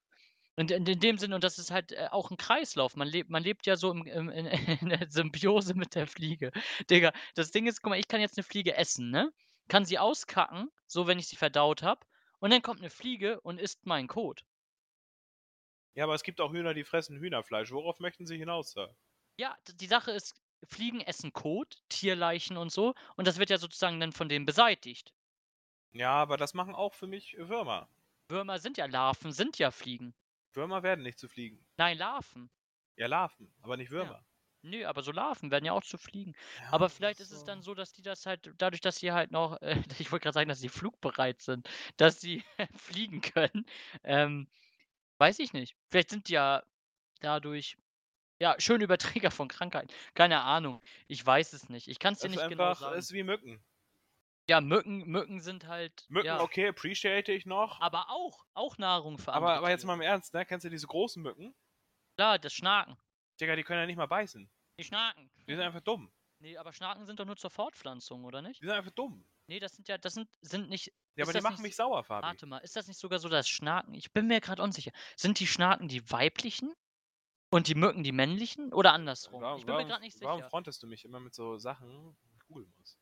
Und in, in dem Sinne, und das ist halt äh, auch ein Kreislauf. Man lebt, man lebt ja so im, im, in, in der Symbiose mit der Fliege. Digga, das Ding ist, guck mal, ich kann jetzt eine Fliege essen, ne? Kann sie auskacken, so wenn ich sie verdaut habe. Und dann kommt eine Fliege und isst meinen Kot. Ja, aber es gibt auch Hühner, die fressen Hühnerfleisch. Worauf möchten Sie hinaus da? Ja, die Sache ist, Fliegen essen Kot, Tierleichen und so. Und das wird ja sozusagen dann von denen beseitigt. Ja, aber das machen auch für mich Würmer. Würmer sind ja Larven, sind ja Fliegen. Würmer werden nicht zu fliegen. Nein, Larven. Ja, Larven, aber nicht Würmer. Nö, aber so Larven werden ja auch zu Fliegen. Ja, Aber vielleicht ist es dann so. so, dass die das halt, dadurch, dass sie halt noch, äh, ich wollte gerade sagen, dass sie flugbereit sind, dass sie fliegen können, ähm, weiß ich nicht. Vielleicht sind die ja dadurch, ja, schön Überträger von Krankheiten. Keine Ahnung. Ich weiß es nicht. Ich kann es dir Es nicht genau sagen. ist wie Mücken. Ja, Mücken, Mücken sind halt, Mücken, ja, okay, appreciate ich noch. aber auch, auch Nahrung für Aber, aber jetzt mal im Ernst, ne? Kennst du diese großen Mücken? Klar, das Schnaken. Digga, die können ja nicht mal beißen. Die Schnaken. Die sind einfach dumm. Nee, aber Schnaken sind doch nur zur Fortpflanzung, oder nicht? Die sind einfach dumm. Nee, das sind ja, das sind, sind nicht, Ja, aber die das machen nicht mich sauer, Fabi. warte mal, ist das nicht sogar so, dass Schnaken, ich bin mir gerade unsicher, sind die Schnaken die weiblichen und die Mücken die männlichen oder andersrum? Warum, ich bin mir gerade nicht warum sicher. frontest du mich immer mit so Sachen, googeln muss?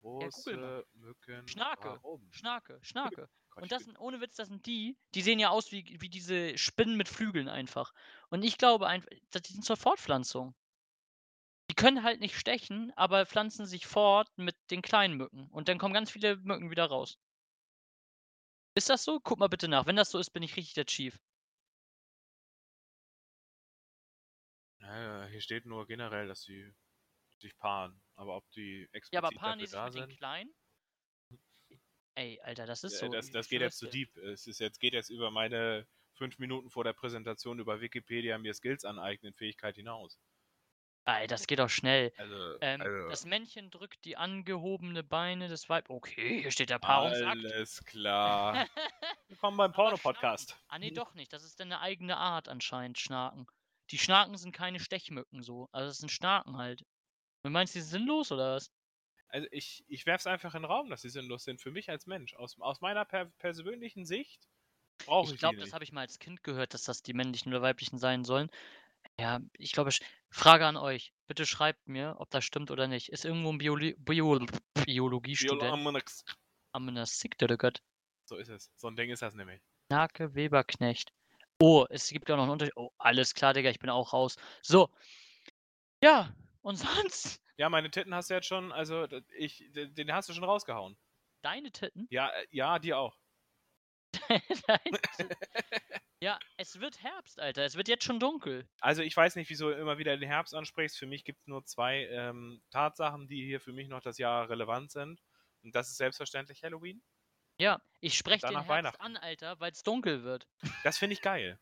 google Große mal. Mücken. Schnake. Warum? Schnake, Schnake. Und das sind, ohne Witz, das sind die, die sehen ja aus wie, wie diese Spinnen mit Flügeln einfach. Und ich glaube einfach, die sind zur Fortpflanzung. Die können halt nicht stechen, aber pflanzen sich fort mit den kleinen Mücken. Und dann kommen ganz viele Mücken wieder raus. Ist das so? Guck mal bitte nach. Wenn das so ist, bin ich richtig der Chief. Ja, hier steht nur generell, dass sie sich paaren. Aber ob die explizit Ja, aber paaren die sich da mit den sind, kleinen? Ey, Alter, das ist äh, so. das, das geht jetzt zu deep. Es ist jetzt, geht jetzt über meine fünf Minuten vor der Präsentation über Wikipedia mir Skills aneignen, Fähigkeit hinaus. Ey, das geht doch schnell. Also, Ähm, also Das Männchen drückt die angehobene Beine des Weib. Okay, hier steht der Paarungsakt. alles klar. Willkommen beim Porno-Podcast. Ah, nee, doch nicht. Das ist eine eigene Art anscheinend, Schnaken. Die Schnaken sind keine Stechmücken so. Also das sind Schnaken halt. Du meinst, die sind sinnlos oder was? Also ich, ich werfe es einfach in den Raum, dass sie sinnlos sind. Für mich als Mensch. Aus, aus meiner per persönlichen Sicht brauche ich, Ich glaube, das habe ich mal als Kind gehört, dass das die männlichen oder weiblichen sein sollen. Ja, ich glaube, Frage an euch. Bitte schreibt mir, ob das stimmt oder nicht. Ist irgendwo ein Bioli Bio Biologiestudent Biologisch- am einer Sick, der Gott. So ist es. So ein Ding ist das nämlich. Nake Weberknecht. Oh, es gibt ja noch einen Unterschied. Oh, alles klar, Digga, ich bin auch raus. So. Ja, und sonst? Ja, meine Titten hast du jetzt schon, also ich, den hast du schon rausgehauen. Deine Titten? Ja, äh, ja, die auch. Ja, es wird Herbst, Alter. Es wird jetzt schon dunkel. Also ich weiß nicht, wieso du immer wieder den Herbst ansprichst. Für mich gibt es nur zwei ähm, Tatsachen, die hier für mich noch das Jahr relevant sind. Und das ist selbstverständlich Halloween. Ja, ich spreche den Herbst an, Alter, weil es dunkel wird. Das finde ich geil.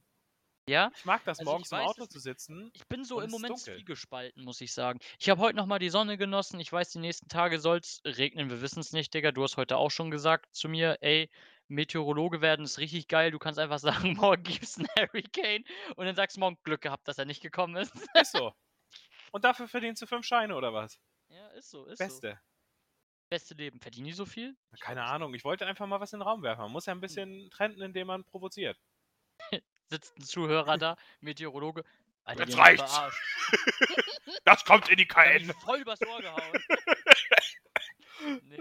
Ja? Ich mag das, Also morgens im weiß Auto es- zu sitzen. Ich bin so im Moment zwiegespalten, muss ich sagen. Ich habe heute nochmal die Sonne genossen. Ich weiß, die nächsten Tage soll es regnen. Wir wissen es nicht, Digga. Du hast heute auch schon gesagt zu mir, ey, Meteorologe werden ist richtig geil. Du kannst einfach sagen, morgen gibt es einen Hurricane. Und dann sagst du morgen Glück gehabt, dass er nicht gekommen ist. Ist so. Und dafür verdienst du fünf Scheine oder was? ja, ist so, ist so. Beste. Beste Leben. Verdienen die so viel? Ich Keine. Ahnung. Ich wollte einfach mal was in den Raum werfen. Man muss ja ein bisschen trenden, indem man provoziert. Sitzt ein Zuhörer da, Meteorologe. Alter, Jetzt reicht's. Das kommt in die KN. voll übers Ohr gehauen. nee,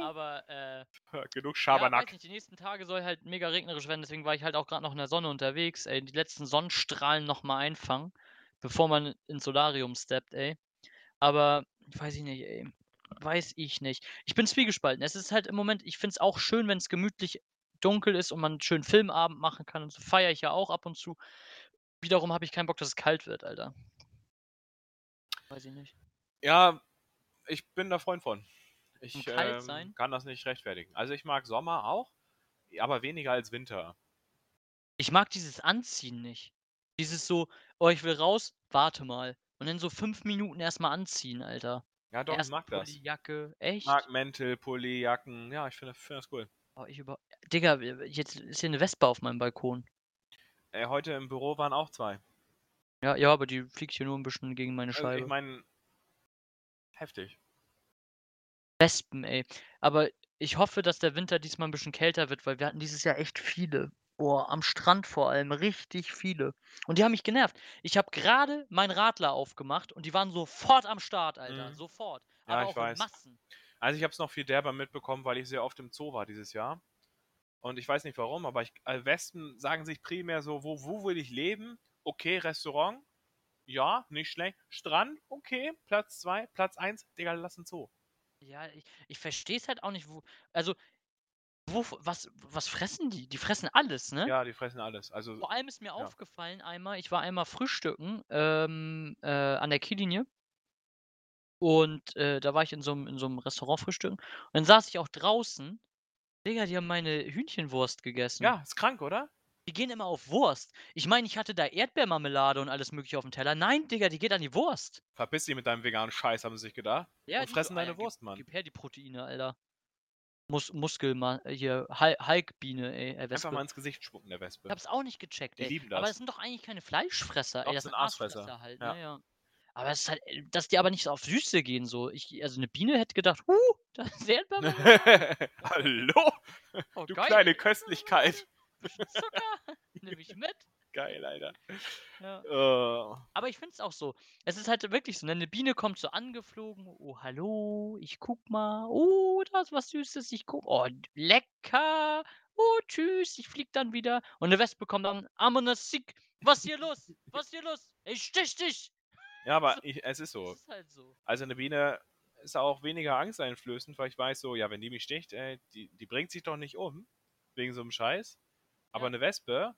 aber äh, Genug Ja, Schabernack. weiß nicht, die nächsten Tage soll halt mega regnerisch werden, deswegen war ich halt auch gerade noch in der Sonne unterwegs, ey, die letzten Sonnenstrahlen nochmal einfangen, bevor man ins Solarium steppt, ey. Aber, weiß ich nicht, ey. Weiß ich nicht. Ich bin zwiegespalten. Es ist halt im Moment, ich finde es auch schön, wenn es gemütlich dunkel ist und man einen schönen Filmabend machen kann und so feiere ich ja auch ab und zu. Wiederum habe ich keinen Bock, dass es kalt wird, Alter. Weiß ich nicht. Ja, ich bin da Freund von. Ich ähm, kann das nicht rechtfertigen. Also ich mag Sommer auch, aber weniger als Winter. Ich mag dieses Anziehen nicht. Dieses so, oh, ich will raus, warte mal. Und dann so fünf Minuten erstmal anziehen, Alter. Ja, doch, Erst ich mag das. Jacke, echt? Ich mag Mäntel, Pulli, Jacken. Ja, ich finde find das cool. Oh, ich über... Digga, jetzt ist hier eine Wespe auf meinem Balkon. Äh, heute im Büro waren auch zwei. Ja, ja, aber die fliegt hier nur ein bisschen gegen meine Also, Scheibe. ich meine, heftig. Wespen, ey. Aber ich hoffe, dass der Winter diesmal ein bisschen kälter wird, weil wir hatten dieses Jahr echt viele. Boah, am Strand vor allem, richtig viele. Und die haben mich genervt. Ich habe gerade meinen Radler aufgemacht und die waren sofort am Start, Alter. Mhm. Sofort. Ja, Aber ich auch in weiß. Massen. Also ich habe es noch viel derber mitbekommen, weil ich sehr oft im Zoo war dieses Jahr. Und ich weiß nicht warum, aber ich, äh, Westen sagen sich primär so, wo, wo will ich leben? Okay, Restaurant. Ja, nicht schlecht. Strand, okay. Platz 2, Platz 1, Digga, lass ein Zoo. Ja, ich, ich verstehe es halt auch nicht, wo. Also, wo, was, was fressen die? Die fressen alles, ne? Ja, die fressen alles. Also, Vor allem ist mir ja. aufgefallen einmal, ich war einmal frühstücken ähm, äh, an der Kiellinie. Und äh, da war ich in so einem in so einem Restaurant frühstücken. Und dann saß ich auch draußen. Digga, die haben meine Hühnchenwurst gegessen. ja, ist krank, oder? Die gehen immer auf Wurst. Ich meine, ich hatte da Erdbeermarmelade und alles mögliche auf dem Teller. Nein, Digga, die geht an die Wurst. Verpiss dich mit deinem veganen Scheiß, haben sie sich gedacht. Ja, Und die fressen so, deine Alter, Wurst, gib, Mann. Gib her die Proteine, Alter. Mus Muskel, ma- hier, Hal Hulkbiene, ey, äh, Einfach Wespe. mal ins Gesicht spucken, der Wespe. Ich hab's auch nicht gecheckt, Die ey. lieben Aber das. das sind doch eigentlich keine Fleischfresser, Doch, ey. Das sind Aasfresser. Aasfresser halt, Ja. ne, ja. Aber es ist halt, äh, dass die aber nicht so auf Süße gehen, so. Ich, also eine Biene hätte gedacht, huh, da ist Erdbeermarmelade. Hallo, Oh, du geil. kleine Köstlichkeit. Bisschen Zucker, nehme ich mit. Geil, Alter. Ja. Äh, Aber ich find's auch so. Es ist halt wirklich so, ne? Eine Biene kommt so angeflogen. Oh, hallo, ich guck mal. Oh, da ist was Süßes. Ich guck. Oh, lecker. Oh, tschüss. Ich flieg dann wieder. Und eine Wespe kommt dann. Amonasik. Was hier los? Was hier los? Ich stich dich. ja, aber ich, es ist so. ist halt so. Also eine Biene ist auch weniger angsteinflößend, weil ich weiß so, ja, wenn die mich sticht, ey, die, die bringt sich doch nicht um, wegen so einem Scheiß. Aber Ja. eine Wespe,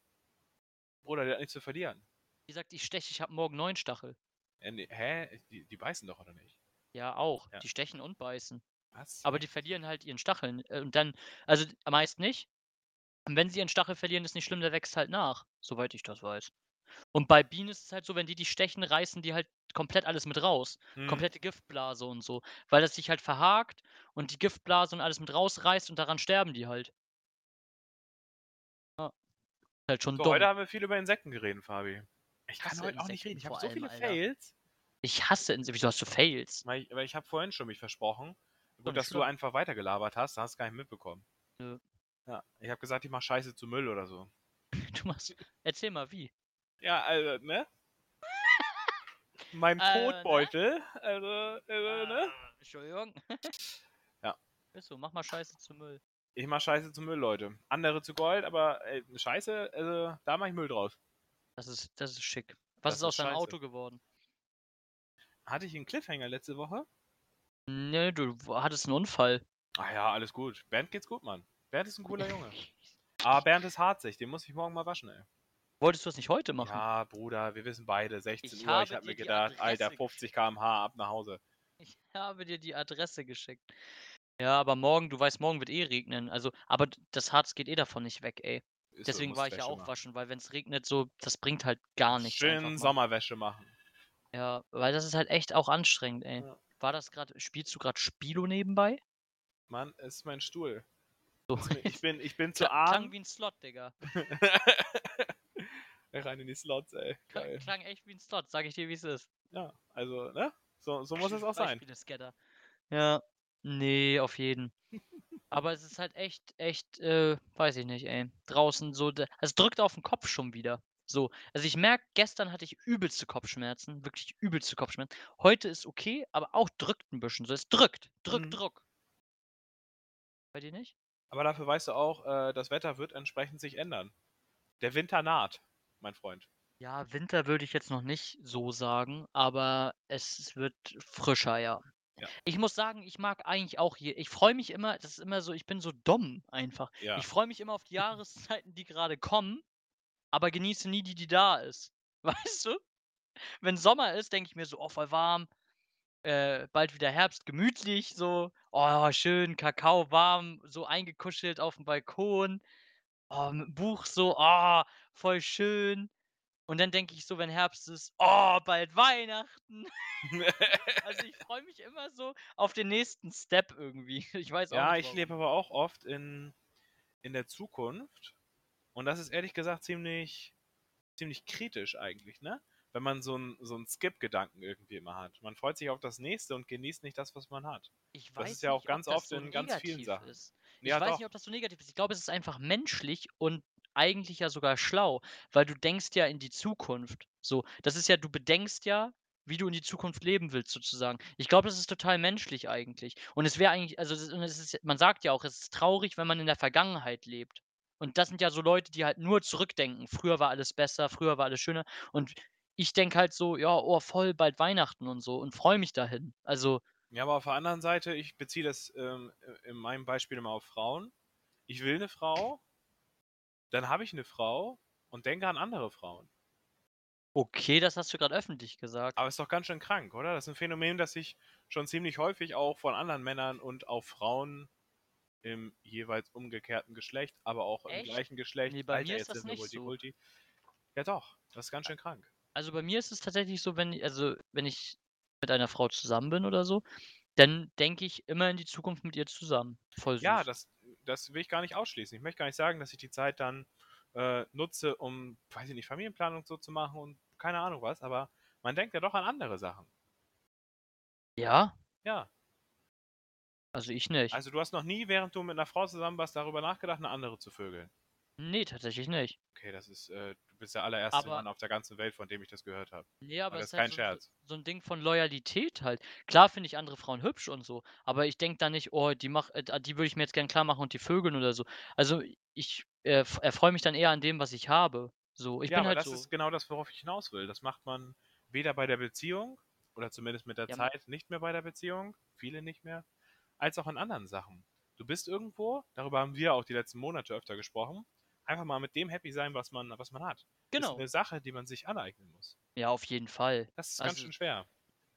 Bruder, die hat nichts zu verlieren. Die sagt, ich stech, ich hab morgen neun Stachel. Äh, nee, hä? Die, die beißen doch, oder nicht? Ja, auch. Ja. Die stechen und beißen. Was? Aber die verlieren halt ihren Stacheln. äh, Und dann, also meist nicht. Und wenn sie ihren Stachel verlieren, ist nicht schlimm, der wächst halt nach. Soweit ich das weiß. Und bei Bienen ist es halt so, wenn die die stechen, reißen die halt komplett alles mit raus. Hm. Komplette Giftblase und so. Weil das sich halt verhakt und die Giftblase und alles mit rausreißt und daran sterben die halt. Ja. Halt schon So, dumm. heute haben wir viel über Insekten geredet, Fabi. Ich kann heute auch nicht Insekten reden. Ich habe so viele Alter. Fails. Ich hasse Insekten. Wieso hast du Fails? Weil ich, ich habe vorhin schon mich versprochen. Gut, dass du einfach weitergelabert hast, da hast du gar nicht mitbekommen. Nö. Ja, ich habe gesagt, ich mache Scheiße zu Müll oder so. Du machst. Erzähl mal wie. Ja, also, ne? mein Äh, ne? Kotbeutel, also, also, ne? Ah, Entschuldigung. Ja. Ist so, mach mal Scheiße zu Müll. Ich mache Scheiße zu Müll, Leute. Andere zu Gold, aber ey, Scheiße, also, da mache ich Müll draus. Das ist, das ist schick. Was Das ist aus deinem. Auto geworden? Hatte ich einen Cliffhanger letzte Woche? Ne, du hattest einen Unfall. Ah ja, alles gut. Bernd geht's gut, Mann. Bernd ist ein cooler Junge. Aber Bernd ist harzig, den muss ich morgen mal waschen, ey. Wolltest du das nicht heute machen? Ja, Bruder, wir wissen beide, 16 Ich Uhr, ich habe hab mir gedacht, Alter, Adresse 50 km/h ab nach Hause. Ich habe dir die Adresse geschickt. Ja, aber morgen, du weißt, morgen wird eh regnen. Also, aber das Harz geht eh davon nicht weg, ey. Ist Deswegen war ich ja auch machen. waschen, weil wenn es regnet, so, das bringt halt gar nichts. Schön mal. Sommerwäsche machen. Ja, weil das ist halt echt auch anstrengend, ey. Ja. War das gerade, spielst du gerade Spilo nebenbei? Mann, ist mein Stuhl. So, Ich bin, ich bin zu klang, klang arm. wie ein Slot, Digga. Rein in die Slots, ey. Klang, Geil. klang echt wie ein Slot, sag ich dir, wie es ist. Ja, also, ne? So, so muss es auch sein. Ja, nee, auf jeden. Aber es ist halt echt, echt, äh, weiß ich nicht, ey. Draußen so, es drückt auf den Kopf schon wieder. So, also ich merke, gestern hatte ich übelste Kopfschmerzen, wirklich übelste Kopfschmerzen. Heute ist okay, aber auch drückt ein bisschen. So, es drückt, drückt, Mhm. Druck. Bei dir nicht? Aber dafür weißt du auch, äh, das Wetter wird entsprechend sich ändern. Der Winter naht, mein Freund. Ja, Winter würde ich jetzt noch nicht so sagen, aber es wird frischer, ja. Ja. Ich muss sagen, ich mag eigentlich auch hier. Ich freue mich immer, das ist immer so, ich bin so dumm einfach. Ja. Ich freue mich immer auf die Jahreszeiten, die gerade kommen, aber genieße nie die, die da ist. Weißt du? Wenn Sommer ist, denke ich mir so, oh, voll warm. Äh, bald wieder Herbst, gemütlich, so. Oh, schön, Kakao warm, so eingekuschelt auf dem Balkon. Oh, mit dem Buch so, oh, voll schön. Und dann denke ich so, wenn Herbst ist, oh, bald Weihnachten. Also ich freue mich immer so auf den nächsten Step irgendwie. Ich weiß auch ja, ich lebe aber auch oft in, in der Zukunft. Und das ist ehrlich gesagt ziemlich, ziemlich kritisch eigentlich, ne? Wenn man so einen so einen Skip-Gedanken irgendwie immer hat. Man freut sich auf das nächste und genießt nicht das, was man hat. Ich das weiß ist ja auch nicht, ganz das oft so in ganz vielen Sachen. Ist. Ich Ja, weiß doch. nicht, ob das so negativ ist. Ich glaube, es ist einfach menschlich und eigentlich ja sogar schlau, weil du denkst ja in die Zukunft. So, das ist ja, du bedenkst ja, wie du in die Zukunft leben willst, sozusagen. Ich glaube, das ist total menschlich eigentlich. Und es wäre eigentlich, also es ist, man sagt ja auch, es ist traurig, wenn man in der Vergangenheit lebt. Und das sind ja so Leute, die halt nur zurückdenken. Früher war alles besser, früher war alles schöner. Und ich denke halt so, ja, oh, voll bald Weihnachten und so und freue mich dahin. Also, Ja, aber auf der anderen Seite, ich beziehe das ähm, in meinem Beispiel immer auf Frauen. Ich will eine Frau, dann habe ich eine Frau und denke an andere Frauen. okay, das hast du gerade öffentlich gesagt. Aber ist doch ganz schön krank, oder? Das ist ein Phänomen, das ich schon ziemlich häufig auch von anderen Männern und auch Frauen im jeweils umgekehrten Geschlecht, aber auch im Echt? gleichen Geschlecht. Nee, bei mir ist das nicht so. Multikulti. Ja doch, das ist ganz schön krank. Also bei mir ist es tatsächlich so, wenn, also wenn ich mit einer Frau zusammen bin oder so, dann denke ich immer in die Zukunft mit ihr zusammen. Voll süß. Ja, das, das will ich gar nicht ausschließen. Ich möchte gar nicht sagen, dass ich die Zeit dann äh, nutze, um, weiß ich nicht, Familienplanung so zu machen und keine Ahnung was, aber man denkt ja doch an andere Sachen. ja, Ja, also ich nicht. also du hast noch nie, während du mit einer Frau zusammen warst, darüber nachgedacht, eine andere zu vögeln. Nee, tatsächlich nicht. Okay, das ist, äh, du bist der allererste Aber- Mann auf der ganzen Welt, von dem ich das gehört habe. Nee, aber das es ist halt kein so, Scherz. So, ein Ding von Loyalität halt. Klar finde ich andere Frauen hübsch und so, aber ich denke da nicht, oh, die mach, äh, die würde ich mir jetzt gern klar machen und die Vögeln oder so. Also ich äh, erfreue mich dann eher an dem, was ich habe. So, ich ja, bin aber halt das so. ist genau das, worauf ich hinaus will. Das macht man weder bei der Beziehung oder zumindest mit der Ja, Zeit nicht mehr bei der Beziehung, viele nicht mehr, als auch in anderen Sachen. Du bist irgendwo, darüber haben wir auch die letzten Monate öfter gesprochen, einfach mal mit dem happy sein, was man, was man hat. Genau. Ist eine Sache, die man sich aneignen muss. Ja, auf jeden Fall. Das ist ganz Also- schön schwer.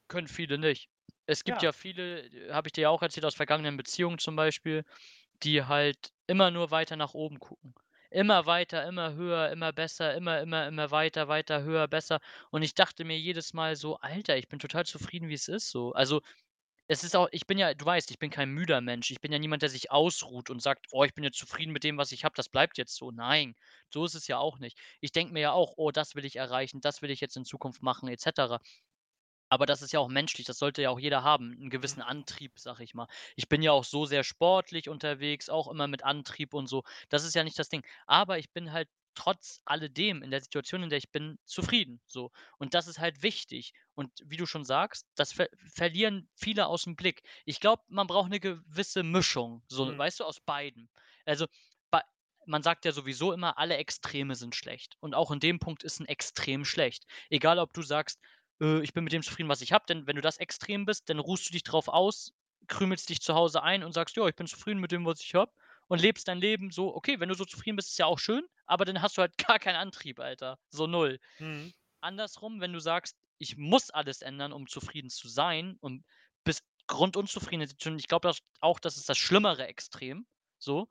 Können viele nicht. Es gibt Ja. ja, viele, habe ich dir ja auch erzählt, aus vergangenen Beziehungen zum Beispiel, die halt immer nur weiter nach oben gucken. Immer weiter, immer höher, immer besser, immer, immer, immer weiter, weiter, höher, besser. Und ich dachte mir jedes Mal so, Alter, ich bin total zufrieden, wie es ist so. Also, es ist auch, ich bin ja, du weißt, ich bin kein müder Mensch. Ich bin ja niemand, der sich ausruht und sagt, oh, ich bin jetzt zufrieden mit dem, was ich habe, das bleibt jetzt so. Nein, so ist es ja auch nicht. Ich denke mir ja auch, oh, das will ich erreichen, das will ich jetzt in Zukunft machen, etc. Aber das ist ja auch menschlich, das sollte ja auch jeder haben, einen gewissen Antrieb, sag ich mal. Ich bin ja auch so sehr sportlich unterwegs, auch immer mit Antrieb und so. Das ist ja nicht das Ding. Aber ich bin halt trotz alledem in der Situation, in der ich bin, zufrieden. So. Und das ist halt wichtig. Und wie du schon sagst, das ver verlieren viele aus dem Blick. Ich glaube, man braucht eine gewisse Mischung, so, Mhm. weißt du, aus beiden. Also, man sagt ja sowieso immer, alle Extreme sind schlecht. Und auch in dem Punkt ist ein Extrem schlecht. Egal, ob du sagst, äh, ich bin mit dem zufrieden, was ich habe, denn wenn du das Extrem bist, dann ruhst du dich drauf aus, krümelst dich zu Hause ein und sagst, ja, ich bin zufrieden mit dem, was ich habe. und lebst dein Leben so, okay, wenn du so zufrieden bist, ist ja auch schön, aber dann hast du halt gar keinen Antrieb, Alter. So null. Mhm. Andersrum, wenn du sagst, ich muss alles ändern, um zufrieden zu sein und bist grundunzufrieden in ich glaube auch, das ist das schlimmere Extrem, so,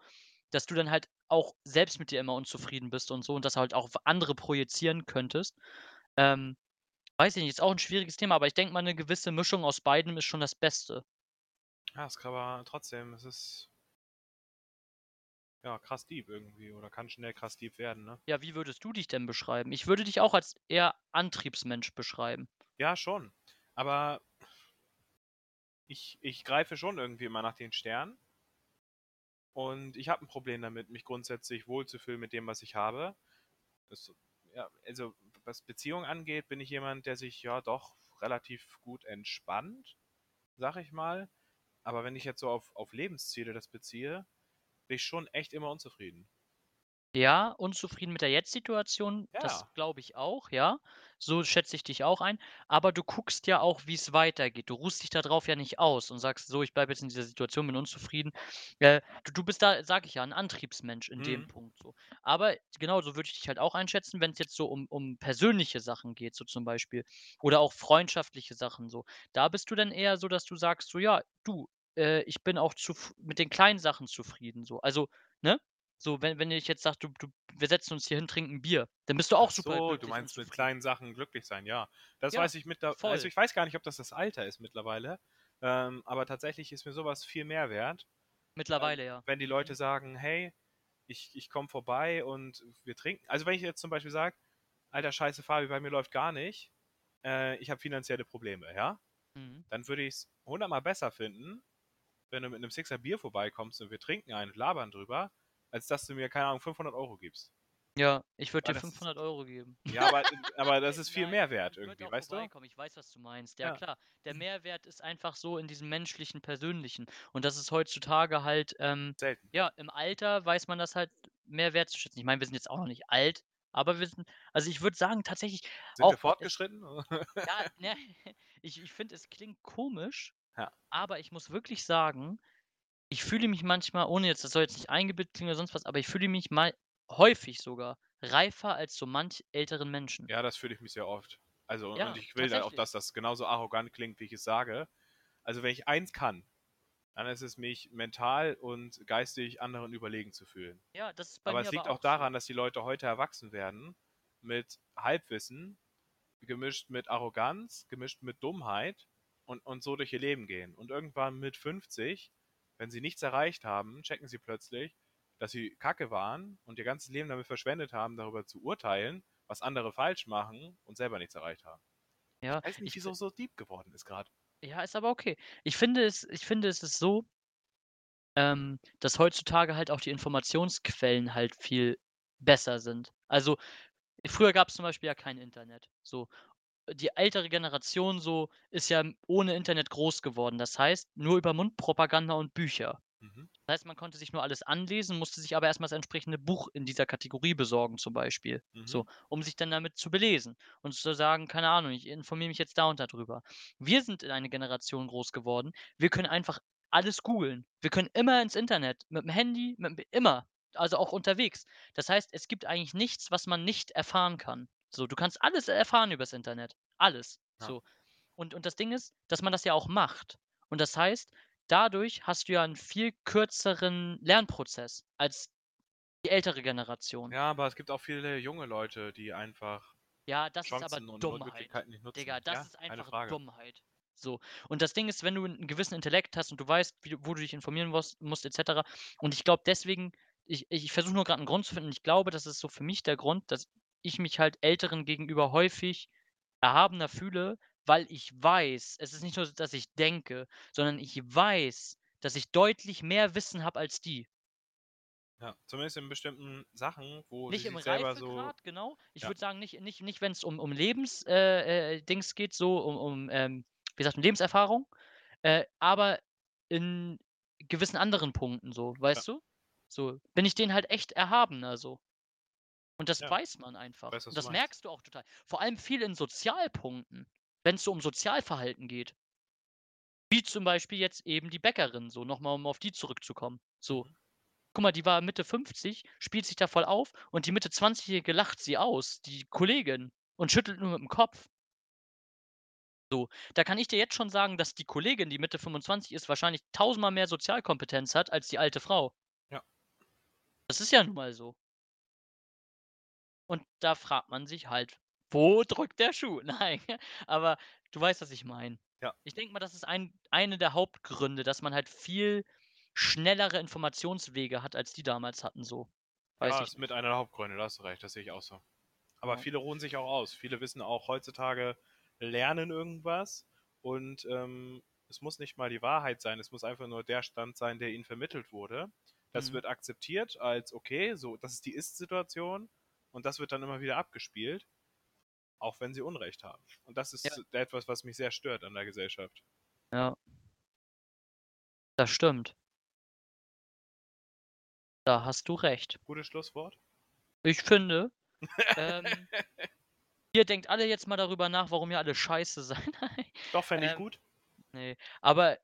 dass du dann halt auch selbst mit dir immer unzufrieden bist und so und das halt auch auf andere projizieren könntest. Ähm, weiß ich nicht, ist auch ein schwieriges Thema, aber ich denke mal, eine gewisse Mischung aus beidem ist schon das Beste. Ja, es kann aber trotzdem, es ist ja krass deep irgendwie oder kann schnell krass deep werden, ne? Ja, wie würdest du dich denn beschreiben? Ich würde dich auch als eher Antriebsmensch beschreiben. Ja, schon. Aber ich, ich greife schon irgendwie immer nach den Sternen. Und ich habe ein Problem damit, mich grundsätzlich wohlzufühlen mit dem, was ich habe. Das, ja, also was Beziehungen angeht, bin ich jemand, der sich ja doch relativ gut entspannt, sag ich mal. Aber wenn ich jetzt so auf, auf Lebensziele das beziehe, bin ich schon echt immer unzufrieden. Ja, unzufrieden mit der Jetzt-Situation, Ja. das glaube ich auch, ja. So schätze ich dich auch ein. Aber du guckst ja auch, wie es weitergeht. Du ruhst dich da drauf ja nicht aus und sagst: „So, ich bleibe jetzt in dieser Situation, bin unzufrieden.“ Äh, du du bist da, sage ich ja, ein Antriebsmensch in dem Mhm. Punkt so. Aber genau so würde ich dich halt auch einschätzen, wenn es jetzt so um um persönliche Sachen geht, so zum Beispiel oder auch freundschaftliche Sachen so. Da bist du dann eher so, dass du sagst so: „Ja, du, äh, ich bin auch zuf mit den kleinen Sachen zufrieden“, so. Also, ne? So, wenn wenn ich jetzt sage, du du wir setzen uns hier hin, trinken Bier, dann bist du auch Ach super so, glücklich du meinst mit kleinen Sachen glücklich sein, ja. Das Ja, weiß ich mittler voll. also ich weiß gar nicht, ob das das Alter ist mittlerweile, ähm, aber tatsächlich ist mir sowas viel mehr wert, ähm, Mittlerweile, ja. wenn die Mhm. Leute sagen: „Hey, ich ich komme vorbei und wir trinken“ also wenn ich jetzt zum Beispiel sage: „Alter, scheiße Fabi, bei mir läuft gar nicht, äh, ich habe finanzielle Probleme“, ja? Mhm. Dann würde ich's hundertmal besser finden, wenn du mit 'nem Sixer Bier vorbeikommst und wir trinken einen und labern drüber, als dass du mir, keine Ahnung, 500 € gibst. Ja, ich würde dir das ist 500 € geben. ja, aber aber das ist viel Nein, mehr wert ich würde irgendwie, weißt du? Ich weiß, was du meinst. Ja, Ja. klar. Der Mehrwert ist einfach so in diesem menschlichen, persönlichen. Und das ist heutzutage halt, ähm Selten. ja, im Alter weiß man das halt mehr wertzuschätzen. Ich meine, wir sind jetzt auch noch nicht alt, aber wir sind also ich würde sagen, tatsächlich Sind wir auch es fortgeschritten? ja, ne, ich ich finde, es klingt komisch, Ja. aber ich muss wirklich sagen, ich fühle mich manchmal, ohne jetzt das soll jetzt nicht eingebildet klingen oder sonst was, aber ich fühle mich mal häufig sogar reifer als so manch älteren Menschen. Ja, das fühle ich mich sehr oft. Also und Ja, ich will da auch, dass das genauso arrogant klingt, wie ich es sage. Also wenn ich eins kann, dann ist es mich mental und geistig anderen überlegen zu fühlen. Ja, das ist bei Aber mir es liegt aber auch auch daran, dass die Leute heute erwachsen werden mit Halbwissen, gemischt mit Arroganz, gemischt mit Dummheit und und so durch ihr Leben gehen. Und irgendwann mit 50, wenn sie nichts erreicht haben, checken sie plötzlich, dass sie Kacke waren und ihr ganzes Leben damit verschwendet haben, darüber zu urteilen, was andere falsch machen und selber nichts erreicht haben. Ja, Ich weiß nicht, ich wieso es so deep geworden ist grad. Ja, ist aber okay. Ich finde es ich finde, es ist so ähm, dass heutzutage halt auch die Informationsquellen halt viel besser sind. Also, früher gab's zum Beispiel ja kein Internet, so. Die ältere Generation so ist ja ohne Internet groß geworden. Das heißt, nur über Mundpropaganda und Bücher. Mhm. Das heißt, man konnte sich nur alles anlesen, musste sich aber erst mal das entsprechende Buch in dieser Kategorie besorgen zum Beispiel, so, Mhm. um sich dann damit zu belesen und zu sagen: „Keine Ahnung, ich informiere mich jetzt da und da drüber.“ Wir sind in eine Generation groß geworden, wir können einfach alles googeln. Wir können immer ins Internet, mit'm Handy, mit'm immer, also auch unterwegs. Das heißt, es gibt eigentlich nichts, was man nicht erfahren kann. So, du kannst alles erfahren übers Internet, alles, Ja. so. Und und das Ding ist, dass man das ja auch macht. Und das heißt, dadurch hast du ja 'n viel kürzeren Lernprozess als die ältere Generation. Ja, aber es gibt auch viele junge Leute, die einfach Ja, das ist aber Chancen Dummheit. Möglichkeiten nicht nutzen. Digga, das Ja, ist einfach. Dummheit. So. Und das Ding ist, wenn du 'n gewissen Intellekt hast und du weißt, wie wo du dich informieren musst musst et cetera. Und ich glaube deswegen ich ich versuche nur grad 'n Grund zu finden. Ich glaube, das ist so für mich der Grund, dass ich mich halt Älteren gegenüber häufig erhabener fühle, weil ich weiß es ist nicht nur dass ich denke, sondern ich weiß, dass ich deutlich mehr Wissen habe als die. Ja, zumindest in bestimmten Sachen, wo sie Nicht im sich selber so genau. Ich ja. würde sagen, nicht nicht nicht, wenn's um um Lebens äh, äh, geht, so um um, ähm, wie sagt man, Lebenserfahrung, äh, aber in gewissen anderen Punkten so, Ja. weißt du? So, bin ich denen halt echt erhabener so. Und das Ja. weiß man einfach. Weiß, das meinst. merkst du auch total. Vor allem viel in Sozialpunkten, wenn's so um Sozialverhalten geht. Wie zum Beispiel jetzt eben die Bäckerin so, noch mal um auf die zurückzukommen, so. Mhm. Guck mal, die war Mitte 50, spielt sich da voll auf und die Mitte 20-Jährige lacht sie aus, die Kollegin, und schüttelt nur mit dem Kopf. So, da kann ich dir jetzt schon sagen, dass die Kollegin, die Mitte 25 ist, wahrscheinlich tausendmal mehr Sozialkompetenz hat als die alte Frau. Ja. Das ist ja nun mal so. Und da fragt man sich halt, wo drückt der Schuh? Nein, aber du weißt, was ich meine. Ja. Ich denke mal, das ist ein, eine der Hauptgründe, dass man halt viel schnellere Informationswege hat, als die damals hatten, so. Weiß ja, ich ist mit einer der Hauptgründe, da hast du recht, das sehe ich auch so. Aber Ja. viele ruhen sich auch aus. Viele wissen auch heutzutage, lernen irgendwas und ähm, es muss nicht mal die Wahrheit sein, es muss einfach nur der Stand sein, der ihnen vermittelt wurde. Das Mhm. wird akzeptiert als okay, so, das ist die Ist-Situation und das wird dann immer wieder abgespielt, auch wenn sie Unrecht haben. Und das ist Ja. etwas, was mich sehr stört an der Gesellschaft. Ja. Das stimmt. Da hast du recht. Gutes Schlusswort. Ich finde, ähm, ihr denkt alle jetzt mal darüber nach, warum ihr alle scheiße seid. Doch, fände ich Ähm, gut. Ne, aber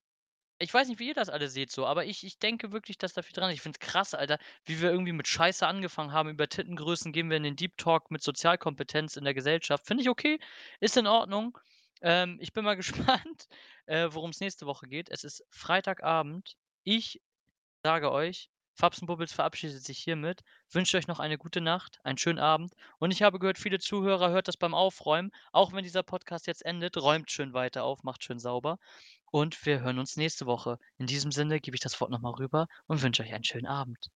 ich weiß nicht, wie ihr das alle seht so, aber ich ich denke wirklich, dass da viel dran ist. Ich finde es krass, Alter, wie wir irgendwie mit Scheiße angefangen haben. Über Tittengrößen gehen wir in den Deep Talk mit Sozialkompetenz in der Gesellschaft. Finde ich okay, ist in Ordnung. Ähm, ich bin mal gespannt, äh, worum es nächste Woche geht. Es ist Freitagabend. Ich sage euch, Fabs und Bubbles verabschiedet sich hiermit, wünscht euch noch eine gute Nacht, einen schönen Abend und ich habe gehört, viele Zuhörer hört das beim Aufräumen. Auch wenn dieser Podcast jetzt endet, räumt schön weiter auf, macht schön sauber und wir hören uns nächste Woche. In diesem Sinne gebe ich das Wort noch mal rüber und wünsche euch einen schönen Abend.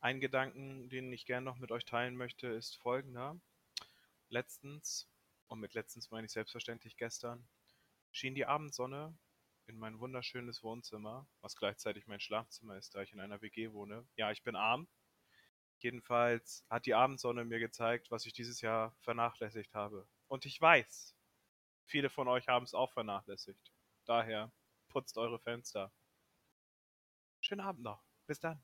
Ein Gedanken, den ich gerne noch mit euch teilen möchte, ist folgender. Letztens, und mit letztens meine ich selbstverständlich gestern, schien die Abendsonne in mein wunderschönes Wohnzimmer, was gleichzeitig mein Schlafzimmer ist, da ich in einer WG wohne. Ja, ich bin arm. Jedenfalls hat die Abendsonne mir gezeigt, was ich dieses Jahr vernachlässigt habe. Und ich weiß, viele von euch haben es auch vernachlässigt. Daher putzt eure Fenster. Schönen Abend noch. Bis dann.